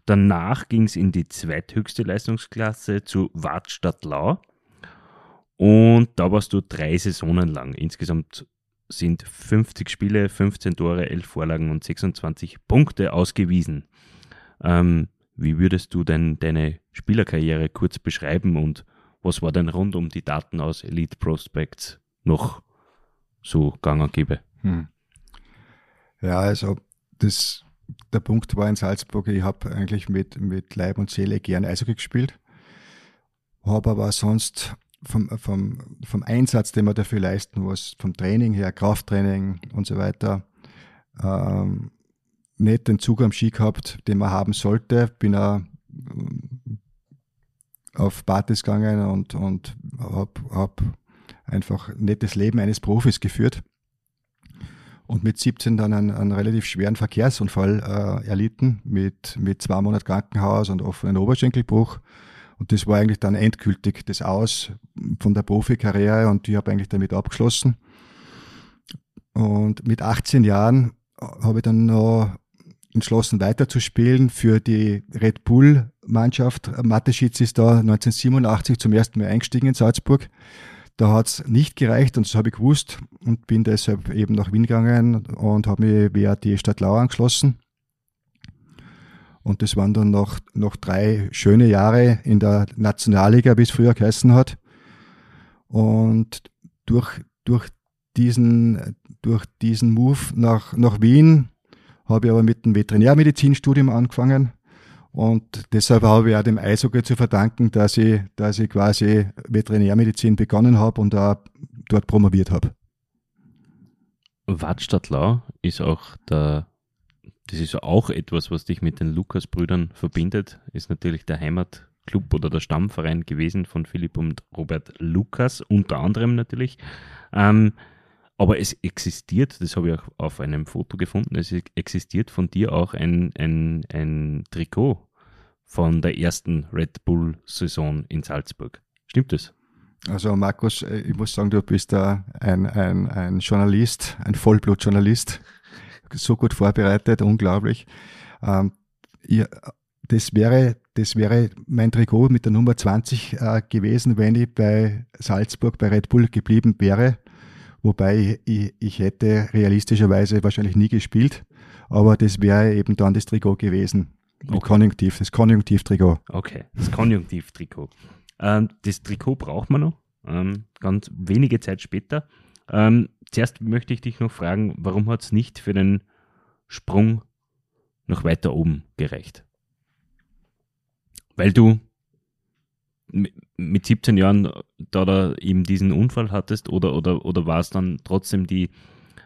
Danach ging es in die zweithöchste Leistungsklasse zu Wartstadt Lau. Und da warst du drei Saisonen lang. Insgesamt sind 50 Spiele, 15 Tore, 11 Vorlagen und 26 Punkte ausgewiesen. Ähm, wie würdest du denn deine Spielerkarriere kurz beschreiben und was war denn rund um die Daten aus Elite Prospects noch so gang und gäbe? Hm. Ja, also das, der Punkt war in Salzburg, ich habe eigentlich mit, mit Leib und Seele gern Eishockey gespielt, habe aber sonst vom, vom, vom Einsatz, den man dafür leisten muss, vom Training her, Krafttraining und so weiter, ähm, nicht den Zug am Ski gehabt, den man haben sollte. Bin auch ähm, auf Partys gegangen und, und habe hab einfach nicht das Leben eines Profis geführt. Und mit 17 dann einen, einen relativ schweren Verkehrsunfall äh, erlitten mit, mit zwei Monaten Krankenhaus und offenen Oberschenkelbruch. Und das war eigentlich dann endgültig das Aus von der Profikarriere und ich habe eigentlich damit abgeschlossen. Und mit 18 Jahren habe ich dann noch entschlossen weiterzuspielen für die Red Bull Mannschaft. Mateschitz ist da 1987 zum ersten Mal eingestiegen in Salzburg. Da hat es nicht gereicht und das habe ich gewusst und bin deshalb eben nach Wien gegangen und habe mich via die Stadt Lau angeschlossen. Und das waren dann noch, noch drei schöne Jahre in der Nationalliga, wie es früher geheißen hat. Und durch, durch, diesen, durch diesen Move nach, nach Wien habe ich aber mit dem Veterinärmedizinstudium angefangen. Und deshalb habe ich auch dem Eishockey zu verdanken, dass ich, dass ich quasi Veterinärmedizin begonnen habe und auch dort promoviert habe. Wadstadtlau ist auch der das ist auch etwas, was dich mit den Lukas-Brüdern verbindet, ist natürlich der Heimatclub oder der Stammverein gewesen von Philipp und Robert Lukas, unter anderem natürlich. Ähm, aber es existiert, das habe ich auch auf einem Foto gefunden, es existiert von dir auch ein, ein, ein Trikot von der ersten Red Bull-Saison in Salzburg. Stimmt das? Also Markus, äh, ich muss sagen, du bist da ein, ein, ein Journalist, ein Vollblutjournalist so gut vorbereitet, unglaublich. Ähm, ihr, das wäre, das wäre mein Trikot mit der Nummer 20 äh, gewesen, wenn ich bei Salzburg bei Red Bull geblieben wäre. Wobei ich, ich hätte realistischerweise wahrscheinlich nie gespielt, aber das wäre eben dann das Trikot gewesen. Mit okay. Konjunktiv, das Konjunktiv-Trikot. Okay, das Konjunktiv-Trikot. Ähm, das Trikot braucht man noch, ähm, ganz wenige Zeit später. Ähm, zuerst möchte ich dich noch fragen, warum hat es nicht für den Sprung noch weiter oben gereicht? Weil du mit 17 Jahren da, da eben diesen Unfall hattest oder, oder, oder war es dann trotzdem die,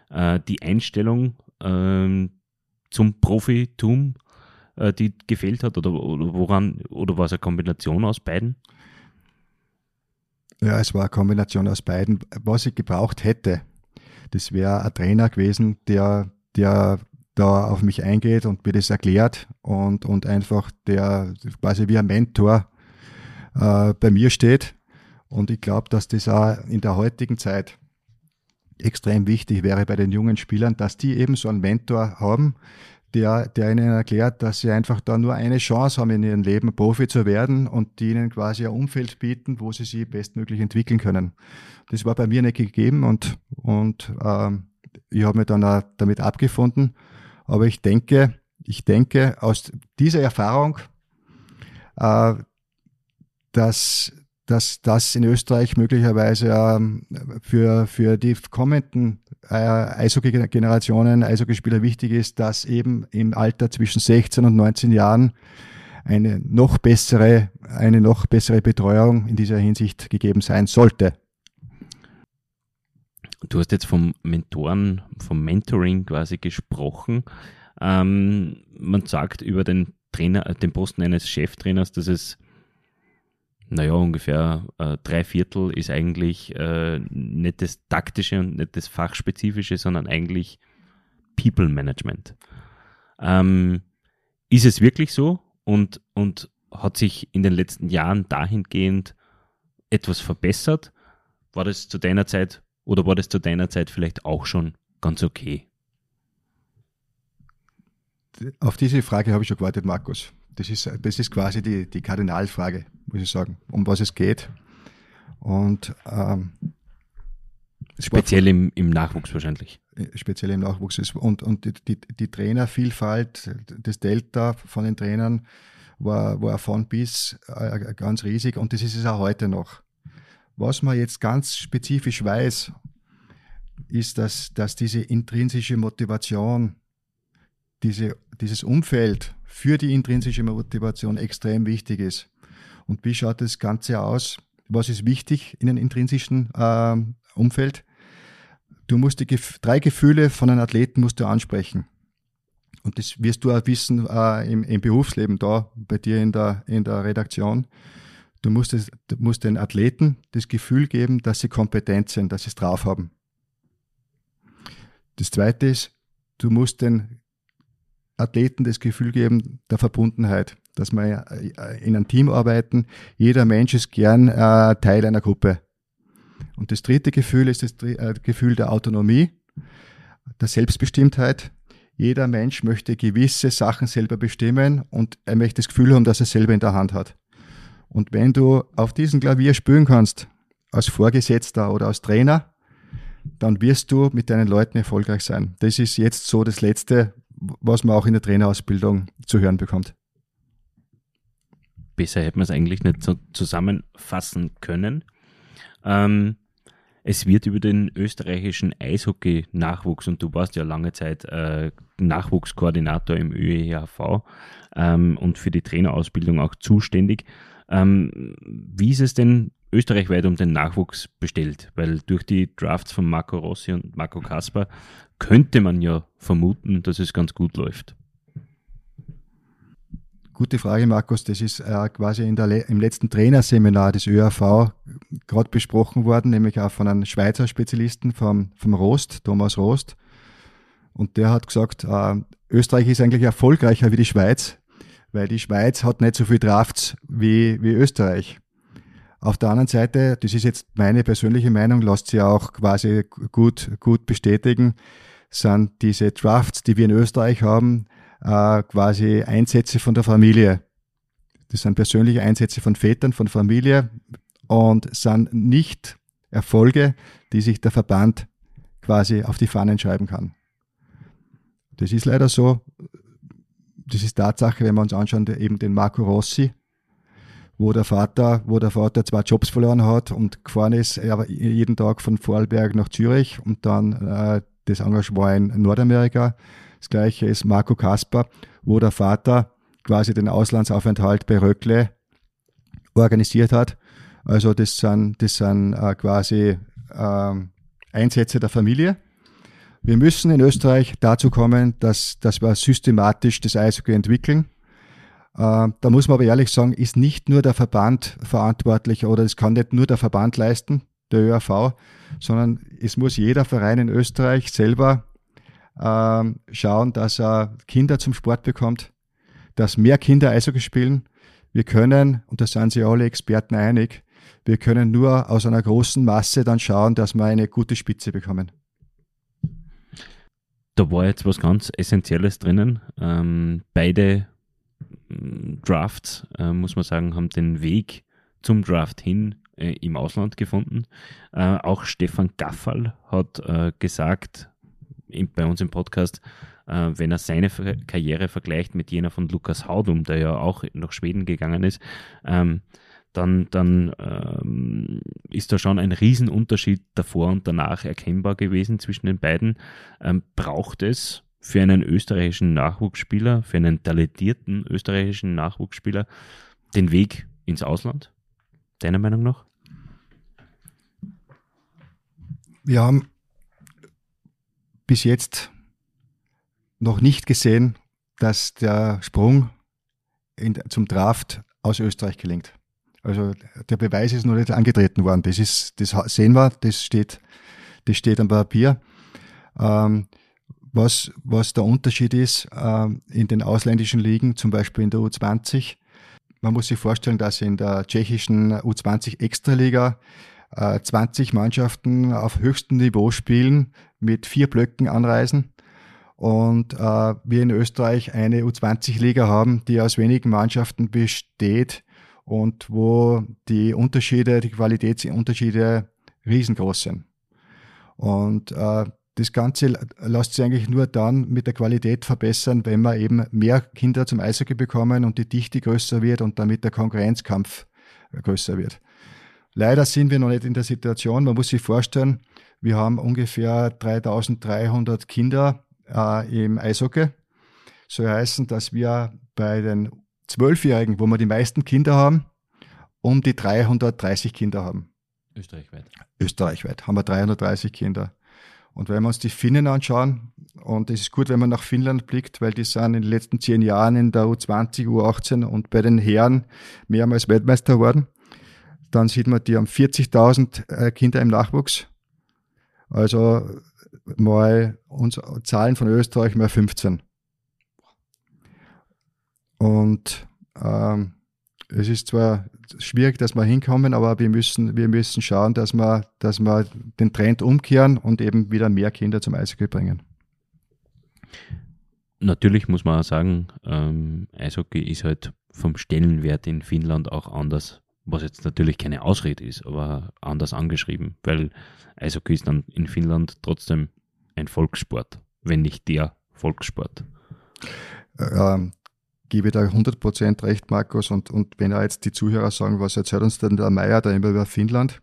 äh, die Einstellung äh, zum Profitum, äh, die gefehlt hat oder, oder woran oder war es eine Kombination aus beiden? Ja, es war eine Kombination aus beiden. Was ich gebraucht hätte, das wäre ein Trainer gewesen, der, der da auf mich eingeht und mir das erklärt und, und einfach der quasi wie ein Mentor äh, bei mir steht. Und ich glaube, dass das auch in der heutigen Zeit extrem wichtig wäre bei den jungen Spielern, dass die eben so einen Mentor haben, der, der ihnen erklärt, dass sie einfach da nur eine Chance haben in ihrem Leben, Profi zu werden und die ihnen quasi ein Umfeld bieten, wo sie sich bestmöglich entwickeln können. Das war bei mir nicht gegeben und, und ähm, ich habe mich dann auch damit abgefunden. Aber ich denke, ich denke aus dieser Erfahrung, äh, dass dass das in Österreich möglicherweise ähm, für, für die kommenden äh, Eishockey-Generationen, Eishockeyspieler wichtig ist, dass eben im Alter zwischen 16 und 19 Jahren eine noch bessere, eine noch bessere Betreuung in dieser Hinsicht gegeben sein sollte. Du hast jetzt vom Mentoren, vom Mentoring quasi gesprochen. Ähm, man sagt über den Trainer, den Posten eines Cheftrainers, dass es naja, ungefähr äh, drei Viertel ist eigentlich äh, nicht das taktische und nicht das fachspezifische, sondern eigentlich People Management. Ähm, ist es wirklich so und, und hat sich in den letzten Jahren dahingehend etwas verbessert? War das zu deiner Zeit oder war das zu deiner Zeit vielleicht auch schon ganz okay? Auf diese Frage habe ich schon gewartet, Markus. Das ist, das ist quasi die, die Kardinalfrage, muss ich sagen, um was es geht. Und ähm, speziell im, im Nachwuchs wahrscheinlich. Äh, speziell im Nachwuchs ist. Und, und die, die, die Trainervielfalt, das Delta von den Trainern war, war von bis äh, ganz riesig und das ist es auch heute noch. Was man jetzt ganz spezifisch weiß, ist, dass, dass diese intrinsische Motivation, diese, dieses Umfeld für die intrinsische Motivation extrem wichtig ist. Und wie schaut das Ganze aus? Was ist wichtig in einem intrinsischen äh, Umfeld? Du musst die drei Gefühle von einem Athleten musst du ansprechen. Und das wirst du auch wissen äh, im, im, Berufsleben da, bei dir in der, in der Redaktion. Du musst, es, du musst den Athleten das Gefühl geben, dass sie kompetent sind, dass sie es drauf haben. Das zweite ist, du musst den Athleten das Gefühl geben der Verbundenheit, dass wir äh, in einem Team arbeiten. Jeder Mensch ist gern äh, Teil einer Gruppe. Und das dritte Gefühl ist das äh, Gefühl der Autonomie, der Selbstbestimmtheit. Jeder Mensch möchte gewisse Sachen selber bestimmen und er möchte das Gefühl haben, dass er selber in der Hand hat. Und wenn du auf diesem Klavier spielen kannst, als Vorgesetzter oder als Trainer, dann wirst du mit deinen Leuten erfolgreich sein. Das ist jetzt so das Letzte, was man auch in der Trainerausbildung zu hören bekommt. Besser hätte man es eigentlich nicht so zusammenfassen können. Ähm, es wird über den österreichischen Eishockey-Nachwuchs, und du warst ja lange Zeit äh, Nachwuchskoordinator im ÖEHV ähm, und für die Trainerausbildung auch zuständig. Ähm, wie ist es denn österreichweit um den Nachwuchs bestellt? Weil durch die Drafts von Marco Rossi und Marco Kasper könnte man ja vermuten, dass es ganz gut läuft. Gute Frage, Markus. Das ist äh, quasi der, im letzten Trainerseminar des ÖRV gerade besprochen worden, nämlich auch von einem Schweizer Spezialisten vom, vom Rost, Thomas Rost. Und der hat gesagt, äh, Österreich ist eigentlich erfolgreicher wie die Schweiz, weil die Schweiz hat nicht so viel Drafts wie, wie Österreich. Auf der anderen Seite, das ist jetzt meine persönliche Meinung, lasst sie auch quasi gut, gut bestätigen, sind diese Drafts, die wir in Österreich haben, äh, quasi Einsätze von der Familie. Das sind persönliche Einsätze von Vätern, von Familie und sind nicht Erfolge, die sich der Verband quasi auf die Fahnen schreiben kann. Das ist leider so. Das ist Tatsache, wenn wir uns anschauen, eben den Marco Rossi, wo der Vater, wo der Vater zwei Jobs verloren hat und gefahren ist, jeden Tag von Vorarlberg nach Zürich und dann äh, das Engagement in Nordamerika. Das gleiche ist Marco Kasper, wo der Vater quasi den Auslandsaufenthalt bei Röckle organisiert hat. Also das sind, das sind äh, quasi äh, Einsätze der Familie. Wir müssen in Österreich dazu kommen, dass, dass wir systematisch das Eishockey entwickeln. Äh, da muss man aber ehrlich sagen, ist nicht nur der Verband verantwortlich oder es kann nicht nur der Verband leisten, der ÖRV, sondern es muss jeder Verein in Österreich selber ähm, schauen, dass er Kinder zum Sport bekommt, dass mehr Kinder Eishockey spielen. Wir können, und da sind sich alle Experten einig, wir können nur aus einer großen Masse dann schauen, dass wir eine gute Spitze bekommen. Da war jetzt was ganz Essentielles drinnen. Ähm, beide mm, Drafts, äh, muss man sagen, haben den Weg zum Draft hin äh, im Ausland gefunden. Äh, auch Stefan Gaffal hat äh, gesagt, in, bei uns im Podcast, äh, wenn er seine Karriere vergleicht mit jener von Lukas Haudum, der ja auch nach Schweden gegangen ist, ähm, dann, dann ähm, ist da schon ein Riesenunterschied davor und danach erkennbar gewesen zwischen den beiden. Ähm, braucht es für einen österreichischen Nachwuchsspieler, für einen talentierten österreichischen Nachwuchsspieler, den Weg ins Ausland? Deiner Meinung nach? Wir haben bis jetzt noch nicht gesehen, dass der Sprung in, zum Draft aus Österreich gelingt. Also der Beweis ist noch nicht angetreten worden. Das ist, das sehen wir, das steht, das steht am Papier. Ähm, was, was der Unterschied ist ähm, in den ausländischen Ligen, zum Beispiel in der U20. Man muss sich vorstellen, dass in der tschechischen U20 Extraliga äh, 20 Mannschaften auf höchstem Niveau spielen, mit vier Blöcken anreisen. Und äh, wir in Österreich eine U20-Liga haben, die aus wenigen Mannschaften besteht und wo die Unterschiede, die Qualitätsunterschiede riesengroß sind. Und äh, das Ganze lässt sich eigentlich nur dann mit der Qualität verbessern, wenn wir eben mehr Kinder zum Eishockey bekommen und die Dichte größer wird und damit der Konkurrenzkampf größer wird. Leider sind wir noch nicht in der Situation. Man muss sich vorstellen, wir haben ungefähr 3300 Kinder äh, im Eishockey. Soll heißen, dass wir bei den Zwölfjährigen, wo wir die meisten Kinder haben, um die 330 Kinder haben. Österreichweit. Österreichweit haben wir 330 Kinder. Und wenn wir uns die Finnen anschauen, und es ist gut, wenn man nach Finnland blickt, weil die sind in den letzten zehn Jahren in der U20, U18 und bei den Herren mehrmals Weltmeister geworden, dann sieht man, die haben 40.000 äh, Kinder im Nachwuchs. Also mal uns, Zahlen von Österreich mal 15. Und ähm, es ist zwar schwierig, dass wir hinkommen, aber wir müssen, wir müssen schauen, dass wir, dass wir den Trend umkehren und eben wieder mehr Kinder zum Eishockey bringen. Natürlich muss man auch sagen, ähm, Eishockey ist halt vom Stellenwert in Finnland auch anders, was jetzt natürlich keine Ausrede ist, aber anders angeschrieben, weil Eishockey ist dann in Finnland trotzdem ein Volkssport, wenn nicht der Volkssport. Ähm, gebe da 100% recht, Markus. Und, und wenn er jetzt die Zuhörer sagen, was erzählt uns denn der Meier da immer über Finnland,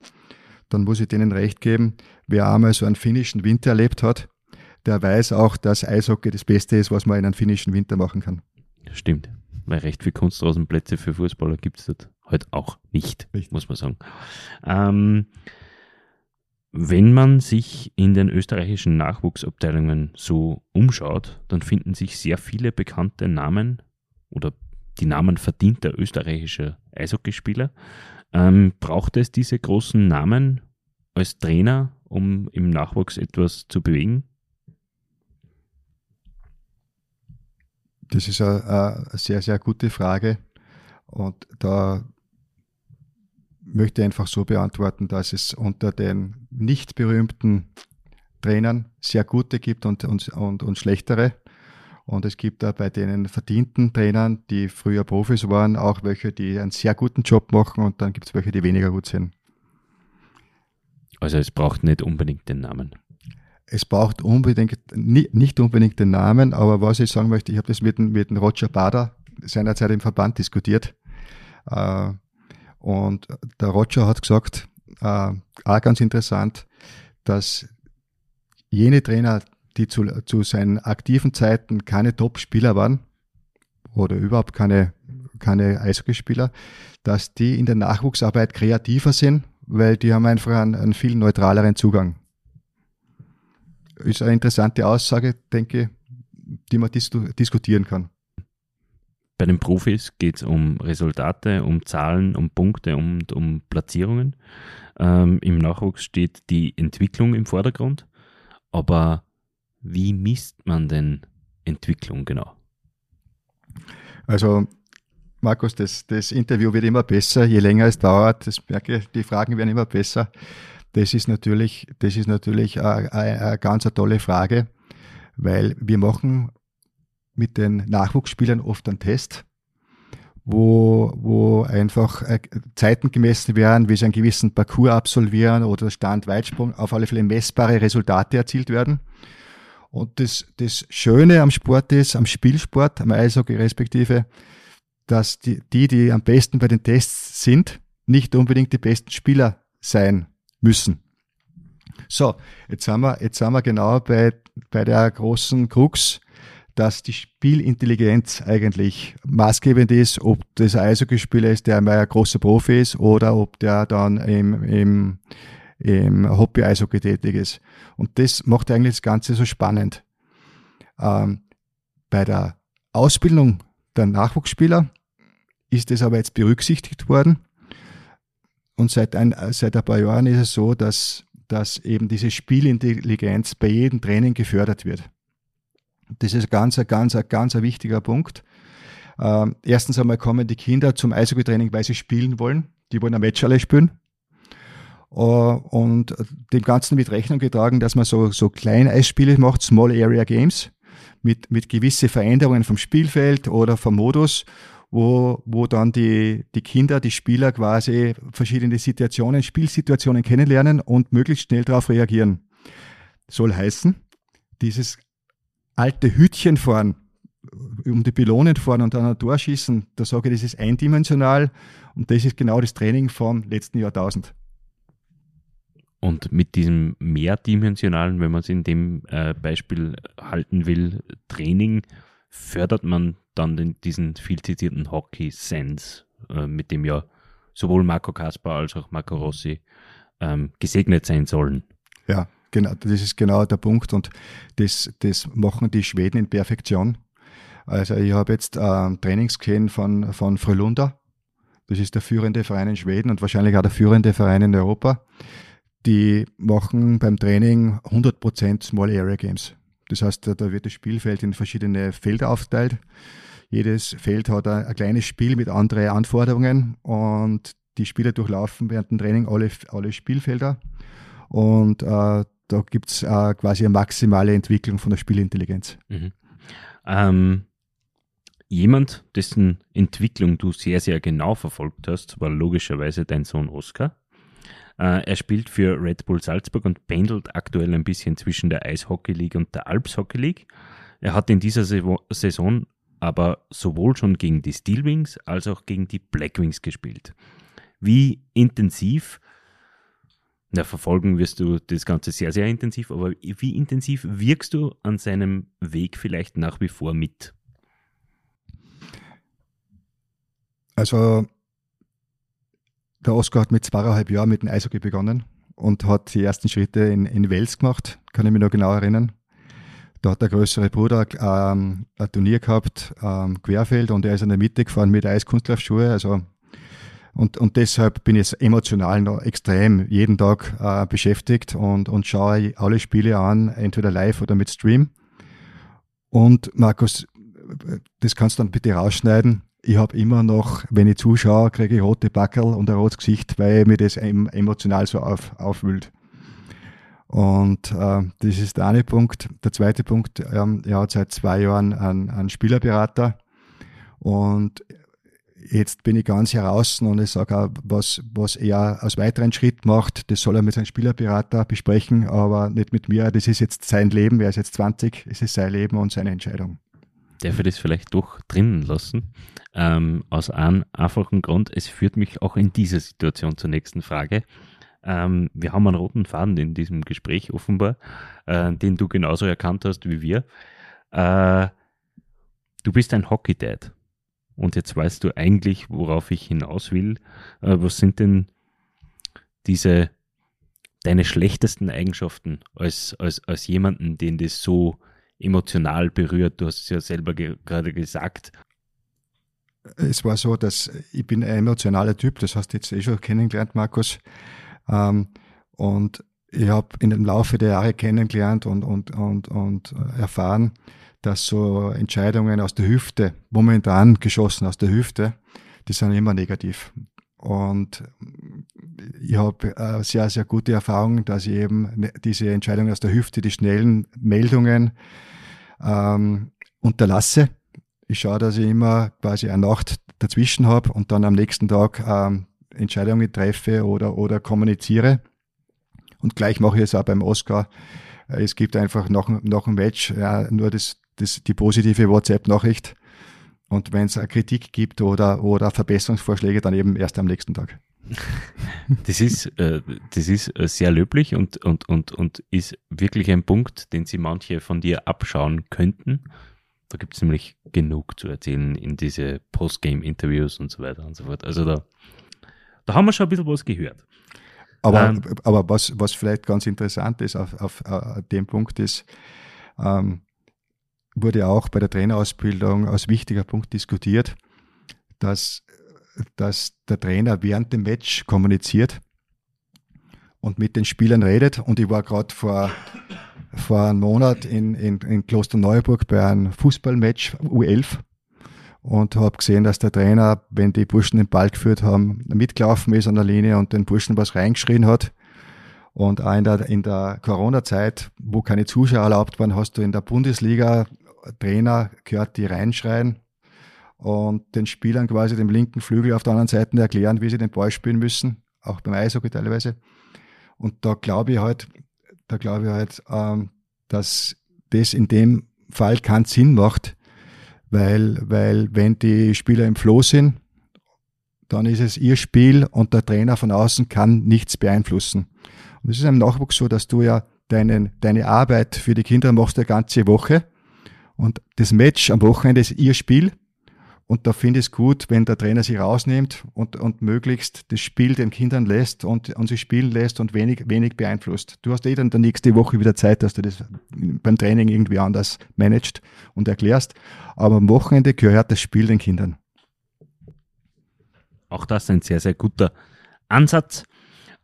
dann muss ich denen recht geben. Wer einmal so einen finnischen Winter erlebt hat, der weiß auch, dass Eishockey das Beste ist, was man in einem finnischen Winter machen kann. Stimmt. Weil recht viel Kunstrasenplätze für Fußballer gibt es dort halt auch nicht, Richtig. muss man sagen. Ähm, wenn man sich in den österreichischen Nachwuchsabteilungen so umschaut, dann finden sich sehr viele bekannte Namen oder die Namen verdienter österreichischer Eishockeyspieler. Ähm, braucht es diese großen Namen als Trainer, um im Nachwuchs etwas zu bewegen? Das ist eine, eine sehr, sehr gute Frage. Und da möchte einfach so beantworten, dass es unter den nicht berühmten Trainern sehr gute gibt und, und, und, und schlechtere. Und es gibt da bei den verdienten Trainern, die früher Profis waren, auch welche, die einen sehr guten Job machen und dann gibt es welche, die weniger gut sind. Also es braucht nicht unbedingt den Namen. Es braucht unbedingt, nicht unbedingt den Namen, aber was ich sagen möchte, ich habe das mit, mit dem Roger Bader seinerzeit im Verband diskutiert. Äh, und der Roger hat gesagt, äh, auch ganz interessant, dass jene Trainer, die zu, zu seinen aktiven Zeiten keine Top-Spieler waren oder überhaupt keine, keine Eishockeyspieler, dass die in der Nachwuchsarbeit kreativer sind, weil die haben einfach einen, einen viel neutraleren Zugang. Ist eine interessante Aussage, denke die man dis diskutieren kann. Bei den Profis geht es um Resultate, um Zahlen, um Punkte und um Platzierungen. Ähm, Im Nachwuchs steht die Entwicklung im Vordergrund, aber wie misst man denn Entwicklung genau? Also, Markus, das, das Interview wird immer besser, je länger es dauert. Das merke die Fragen werden immer besser. Das ist natürlich, das ist natürlich eine, eine ganz eine tolle Frage, weil wir machen mit den Nachwuchsspielern oft einen Test, wo, wo einfach äh, Zeiten gemessen werden, wie sie einen gewissen Parcours absolvieren oder Stand Weitsprung, auf alle Fälle messbare Resultate erzielt werden. Und das, das Schöne am Sport ist, am Spielsport, am Eishockey respektive, dass die, die, die am besten bei den Tests sind, nicht unbedingt die besten Spieler sein müssen. So, jetzt sind wir, jetzt sind wir genau bei, bei der großen Krux, dass die Spielintelligenz eigentlich maßgebend ist, ob das ein Eishockeyspieler ist, der mal ein großer Profi ist, oder ob der dann im, im, im Hobby-Eishockey tätig ist. Und das macht eigentlich das Ganze so spannend. Ähm, bei der Ausbildung der Nachwuchsspieler ist das aber jetzt berücksichtigt worden. und seit ein, seit ein paar Jahren ist es so, dass, dass eben diese Spielintelligenz bei jedem Training gefördert wird. Das ist ganz, ganz, ganz ein wichtiger Punkt. Ähm, erstens einmal kommen die Kinder zum Eishockey-Training, weil sie spielen wollen. Die wollen ein Match alle spielen. Uh, und dem Ganzen wird Rechnung getragen, dass man so, so kleine Eisspiele macht, Small Area Games, mit, mit gewisse Veränderungen vom Spielfeld oder vom Modus, wo, wo dann die, die Kinder, die Spieler quasi verschiedene Situationen, Spielsituationen kennenlernen und möglichst schnell darauf reagieren. Soll heißen, dieses alte Hütchen fahren, um die Pylonen fahren und dann ein Tor schießen, da sage ich, das ist eindimensional und das ist genau das Training vom letzten Jahrtausend. Und mit diesem mehrdimensionalen, wenn man es in dem äh, Beispiel halten will, Training, fördert man dann den, diesen viel zitierten Hockey-Sense, äh, mit dem ja sowohl Marco Kaspar als auch Marco Rossi ähm, gesegnet sein sollen. Ja, genau, das ist genau der Punkt und das, das machen die Schweden in Perfektion. Also ich habe jetzt äh, Trainings gesehen von, von Frölunda. Das ist der führende Verein in Schweden und wahrscheinlich auch der führende Verein in Europa. Die machen beim Training 100% Small Area Games. Das heißt, da wird das Spielfeld in verschiedene Felder aufgeteilt. Jedes Feld hat ein, ein kleines Spiel mit anderen Anforderungen und die Spieler durchlaufen während dem Training alle, alle Spielfelder. Und äh, da gibt es äh, quasi eine maximale Entwicklung von der Spielintelligenz. Mhm. Ähm, jemand, dessen Entwicklung du sehr, sehr genau verfolgt hast, war logischerweise dein Sohn Oskar. Äh, er spielt für Red Bull Salzburg und pendelt aktuell ein bisschen zwischen der Eishockey League und der Alps Hockey League. Er hat in dieser Saison aber sowohl schon gegen die Steelwings als auch gegen die Blackwings gespielt. Wie intensiv, na, verfolgen wirst du das Ganze sehr, sehr intensiv, aber wie intensiv wirkst du an seinem Weg vielleicht nach wie vor mit? Also der Oskar hat mit zweieinhalb Jahren mit dem Eishockey begonnen und hat die ersten Schritte in, in Wels gemacht, kann ich mich noch genau erinnern. Da hat der größere Bruder ähm, ein Turnier gehabt, ähm, Querfeld, und er ist in der Mitte gefahren mit Eiskunstlaufschuhe. Also, und, und deshalb bin ich emotional noch extrem jeden Tag äh, beschäftigt und, und schaue alle Spiele an, entweder live oder mit Stream. Und Markus, das kannst du dann bitte rausschneiden ich habe immer noch, wenn ich zuschaue, kriege ich rote Backel und ein rotes Gesicht, weil mir das emotional so auf, aufwühlt. Und äh, das ist der eine Punkt. Der zweite Punkt, ähm, er hat seit zwei Jahren einen, einen Spielerberater und jetzt bin ich ganz heraus und ich sage auch, was, was er als weiteren Schritt macht, das soll er mit seinem Spielerberater besprechen, aber nicht mit mir. Das ist jetzt sein Leben, er ist jetzt 20, es ist sein Leben und seine Entscheidung. Darf ich das vielleicht doch drinnen lassen? Ähm, aus einem einfachen Grund, es führt mich auch in dieser Situation zur nächsten Frage. Ähm, wir haben einen roten Faden in diesem Gespräch offenbar, äh, den du genauso erkannt hast wie wir. Äh, du bist ein Hockey-Dad. Und jetzt weißt du eigentlich, worauf ich hinaus will. Äh, was sind denn diese deine schlechtesten Eigenschaften als, als, als jemanden, den das so emotional berührt? Du hast es ja selber ge gerade gesagt es war so, dass ich bin ein emotionaler Typ, das hast du jetzt eh schon kennengelernt, Markus. Ähm, und ich habe in dem Laufe der Jahre kennengelernt und, und, und, und erfahren, dass so Entscheidungen aus der Hüfte, momentan geschossen aus der Hüfte, die sind immer negativ. Und ich habe äh, sehr, sehr gute Erfahrungen, dass ich eben ne, diese Entscheidungen aus der Hüfte, die schnellen Meldungen ähm, unterlasse ich schaue, dass ich immer quasi eine Nacht dazwischen habe und dann am nächsten Tag ähm, Entscheidungen treffe oder, oder kommuniziere. Und gleich mache ich es auch beim Oscar. Es gibt einfach nach, nach dem Match ja, nur das, das, die positive WhatsApp-Nachricht. Und wenn es eine Kritik gibt oder, oder Verbesserungsvorschläge, dann eben erst am nächsten Tag. Das ist, äh, das ist äh, sehr löblich und, und, und, und ist wirklich ein Punkt, den Sie manche von dir abschauen könnten. Da gibt es nämlich genug zu erzählen in diese Postgame-Interviews und so weiter und so fort. Also da, da haben wir schon ein bisschen was gehört. Aber, ähm, aber was, was vielleicht ganz interessant ist auf, auf, auf dem Punkt ist, ähm, wurde auch bei der Trainerausbildung als wichtiger Punkt diskutiert, dass dass der Trainer während dem Match kommuniziert und mit den Spielern redet. Und ich war gerade vor, vor einem Monat in, in, in Klosterneuburg bei einem Fußballmatch U11 und habe gesehen, dass der Trainer, wenn die Burschen den Ball geführt haben, mitgelaufen ist an der Linie und den Burschen was reingeschrien hat. Und auch in der, in der Corona-Zeit, wo keine Zuschauer erlaubt waren, hast du in der Bundesliga Trainer gehört, die reinschreien und den Spielern quasi dem linken Flügel auf der anderen Seite erklären, wie sie den Ball spielen müssen, auch beim Eishockey teilweise. Und da glaube ich halt, da glaube ich halt, ähm, dass das in dem Fall keinen Sinn macht, weil, weil wenn die Spieler im Flow sind, dann ist es ihr Spiel und der Trainer von außen kann nichts beeinflussen. Und es ist im Nachwuchs so, dass du ja deinen, deine Arbeit für die Kinder machst eine ganze Woche und das Match am Wochenende ist ihr Spiel und da finde ich es gut, wenn der Trainer sich rausnimmt und, und möglichst das Spiel den Kindern lässt und, und sie spielen lässt und wenig, wenig beeinflusst. Du hast eh dann der nächste Woche wieder Zeit, dass du das beim Training irgendwie anders managst und erklärst. Aber am Wochenende gehört das Spiel den Kindern. Auch das ist ein sehr, sehr guter Ansatz.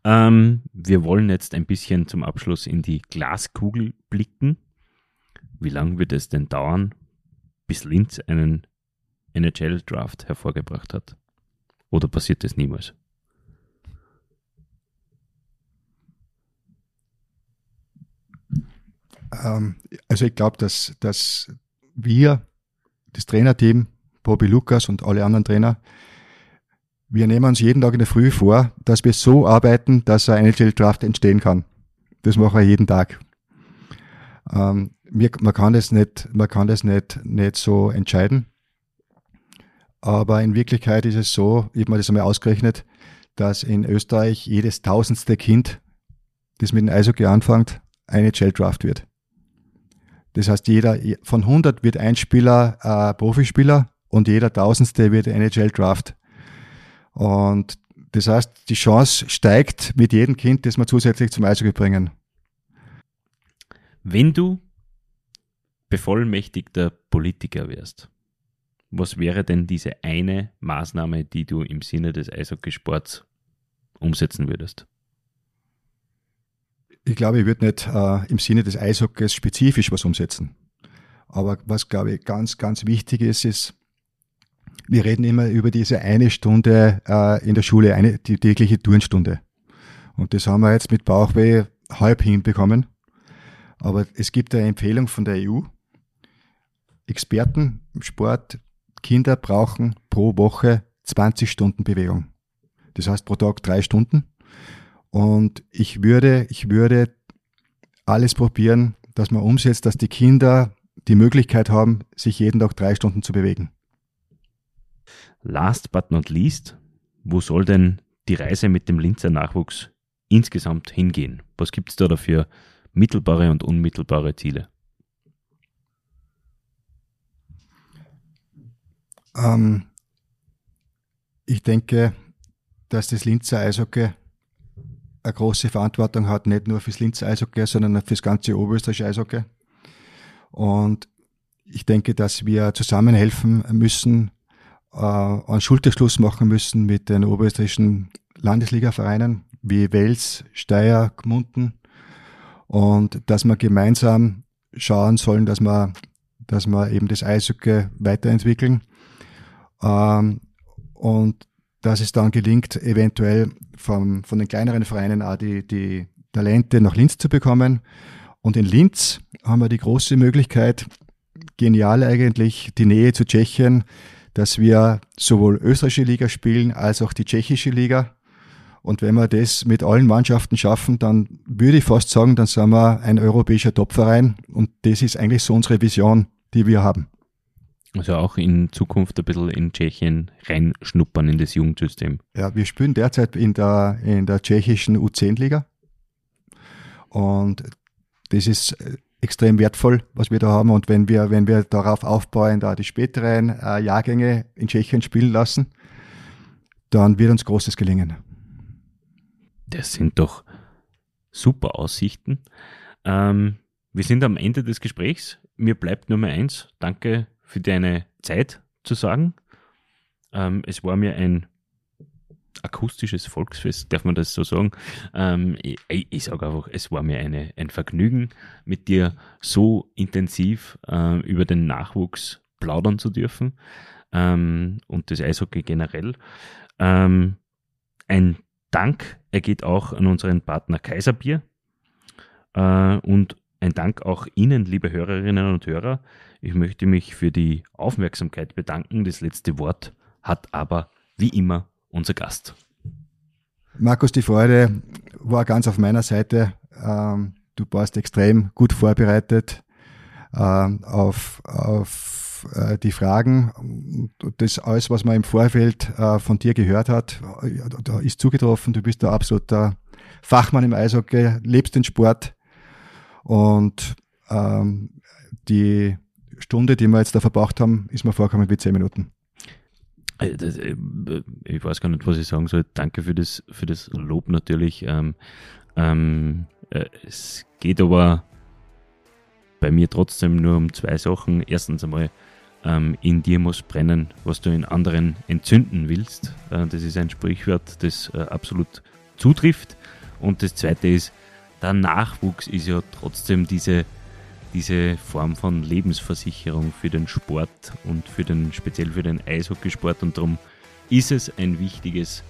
Ähm, wir wollen jetzt ein bisschen zum Abschluss in die Glaskugel blicken. Wie lange wird es denn dauern, bis Linz einen NHL-Draft hervorgebracht hat? Oder passiert das niemals? Ähm, also ich glaube, dass, dass wir, das Trainerteam, Bobby Lukas und alle anderen Trainer, wir nehmen uns jeden Tag in der Früh vor, dass wir so arbeiten, dass ein NHL-Draft entstehen kann. Das machen wir jeden Tag. Ähm, wir, man kann das nicht, man kann das nicht, nicht so entscheiden. Aber in Wirklichkeit ist es so, ich habe mir das einmal ausgerechnet, dass in Österreich jedes tausendste Kind, das mit dem Eishockey anfängt, eine Draft wird. Das heißt, jeder, von 100 wird ein Spieler äh, Profispieler und jeder tausendste wird NHL Draft. Und das heißt, die Chance steigt mit jedem Kind, das wir zusätzlich zum Eishockey bringen. Wenn du bevollmächtigter Politiker wärst, was wäre denn diese eine Maßnahme, die du im Sinne des Eishockeysports umsetzen würdest? Ich glaube, ich würde nicht äh, im Sinne des Eishockeys spezifisch was umsetzen. Aber was, glaube ich, ganz, ganz wichtig ist, ist, wir reden immer über diese eine Stunde äh, in der Schule, eine, die tägliche Turnstunde. Und das haben wir jetzt mit Bauchweh halb hinbekommen. Aber es gibt eine Empfehlung von der EU. Experten im Sport Kinder brauchen pro Woche 20 Stunden Bewegung. Das heißt pro Tag drei Stunden. Und ich würde, ich würde alles probieren, dass man umsetzt, dass die Kinder die Möglichkeit haben, sich jeden Tag drei Stunden zu bewegen. Last but not least, wo soll denn die Reise mit dem Linzer Nachwuchs insgesamt hingehen? Was gibt es da dafür mittelbare und unmittelbare Ziele? Ähm, ich denke, dass das Linzer Eishockey eine große Verantwortung hat, nicht nur fürs Linzer Eishockey, sondern fürs ganze oberösterreichische Eishockey. Und ich denke, dass wir zusammenhelfen müssen, äh, einen Schulterschluss machen müssen mit den oberösterreichischen Landesligavereinen wie Wels, Steyr, Gmunden und dass wir gemeinsam schauen sollen, dass wir, dass wir eben das Eishockey weiterentwickeln ähm, und dass es dann gelingt, eventuell vom, von den kleineren Vereinen auch die, die Talente nach Linz zu bekommen. Und in Linz haben wir die große Möglichkeit, genial eigentlich, die Nähe zu Tschechien, dass wir sowohl österreichische Liga spielen als auch die tschechische Liga. Und wenn wir das mit allen Mannschaften schaffen, dann würde ich fast sagen, dann sind wir ein europäischer Topverein. Und das ist eigentlich so unsere Vision, die wir haben. Also auch in Zukunft ein bisschen in Tschechien reinschnuppern in das Jugendsystem. Ja, wir spielen derzeit in der, in der tschechischen U10-Liga. Und das ist äh, extrem wertvoll, was wir da haben. Und wenn wir, wenn wir darauf aufbauen, da die späteren äh, Jahrgänge in Tschechien spielen lassen, dann wird uns Großes gelingen. Das sind doch super Aussichten. Ähm, wir sind am Ende des Gesprächs. Mir bleibt nur mehr eins. Danke für deine Zeit zu sagen. Ähm, es war mir ein akustisches Volksfest, darf man das so sagen? Ähm, ich ich sage einfach, es war mir eine, ein Vergnügen, mit dir so intensiv äh, über den Nachwuchs plaudern zu dürfen ähm, und das Eishockey generell. Ähm, ein Dank ergeht auch an unseren Partner Kaiserbier äh, und ein Dank auch Ihnen, liebe Hörerinnen und Hörer. Ich möchte mich für die Aufmerksamkeit bedanken. Das letzte Wort hat aber wie immer unser Gast. Markus, die Freude war ganz auf meiner Seite. Ähm, du warst extrem gut vorbereitet ähm, auf, auf die Fragen. Das alles, was man im Vorfeld äh, von dir gehört hat, ist zugetroffen. Du bist der absoluter Fachmann im Eishockey, lebst den Sport und ähm, die Stunde, die wir jetzt da verbraucht haben, ist mir vorgekommen wie zehn Minuten. Äh, äh, ich weiß gar nicht, was ich sagen soll. Danke für das, für das Lob natürlich. Ähm, ähm, äh, es geht aber bei mir trotzdem nur um zwei Sachen. Erstens einmal, ähm, in dir muss brennen, was du in anderen entzünden willst. Äh, das ist ein Sprichwort, das äh, absolut zutrifft. Und das zweite ist, der Nachwuchs ist ja trotzdem diese diese Form von Lebensversicherung für den Sport und für den, speziell für den Eishockeysport. Und darum ist es ein wichtiges,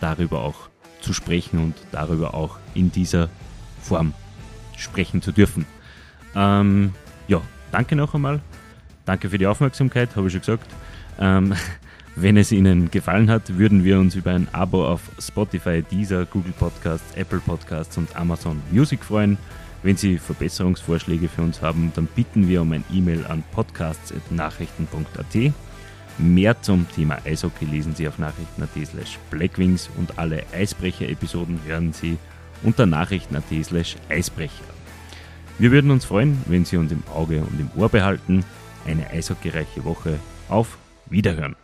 darüber auch zu sprechen und darüber auch in dieser Form sprechen zu dürfen. Ähm, ja, danke noch einmal. Danke für die Aufmerksamkeit, habe ich schon gesagt. Ähm, <laughs> wenn es Ihnen gefallen hat, würden wir uns über ein Abo auf Spotify, Deezer, Google Podcasts, Apple Podcasts und Amazon Music freuen. Wenn Sie Verbesserungsvorschläge für uns haben, dann bitten wir um ein E-Mail an podcasts.nachrichten.at. Mehr zum Thema Eishockey lesen Sie auf nachrichten.at slash blackwings und alle Eisbrecher-Episoden hören Sie unter nachrichten.at slash Eisbrecher. Wir würden uns freuen, wenn Sie uns im Auge und im Ohr behalten. Eine eishockeyreiche Woche. Auf Wiederhören!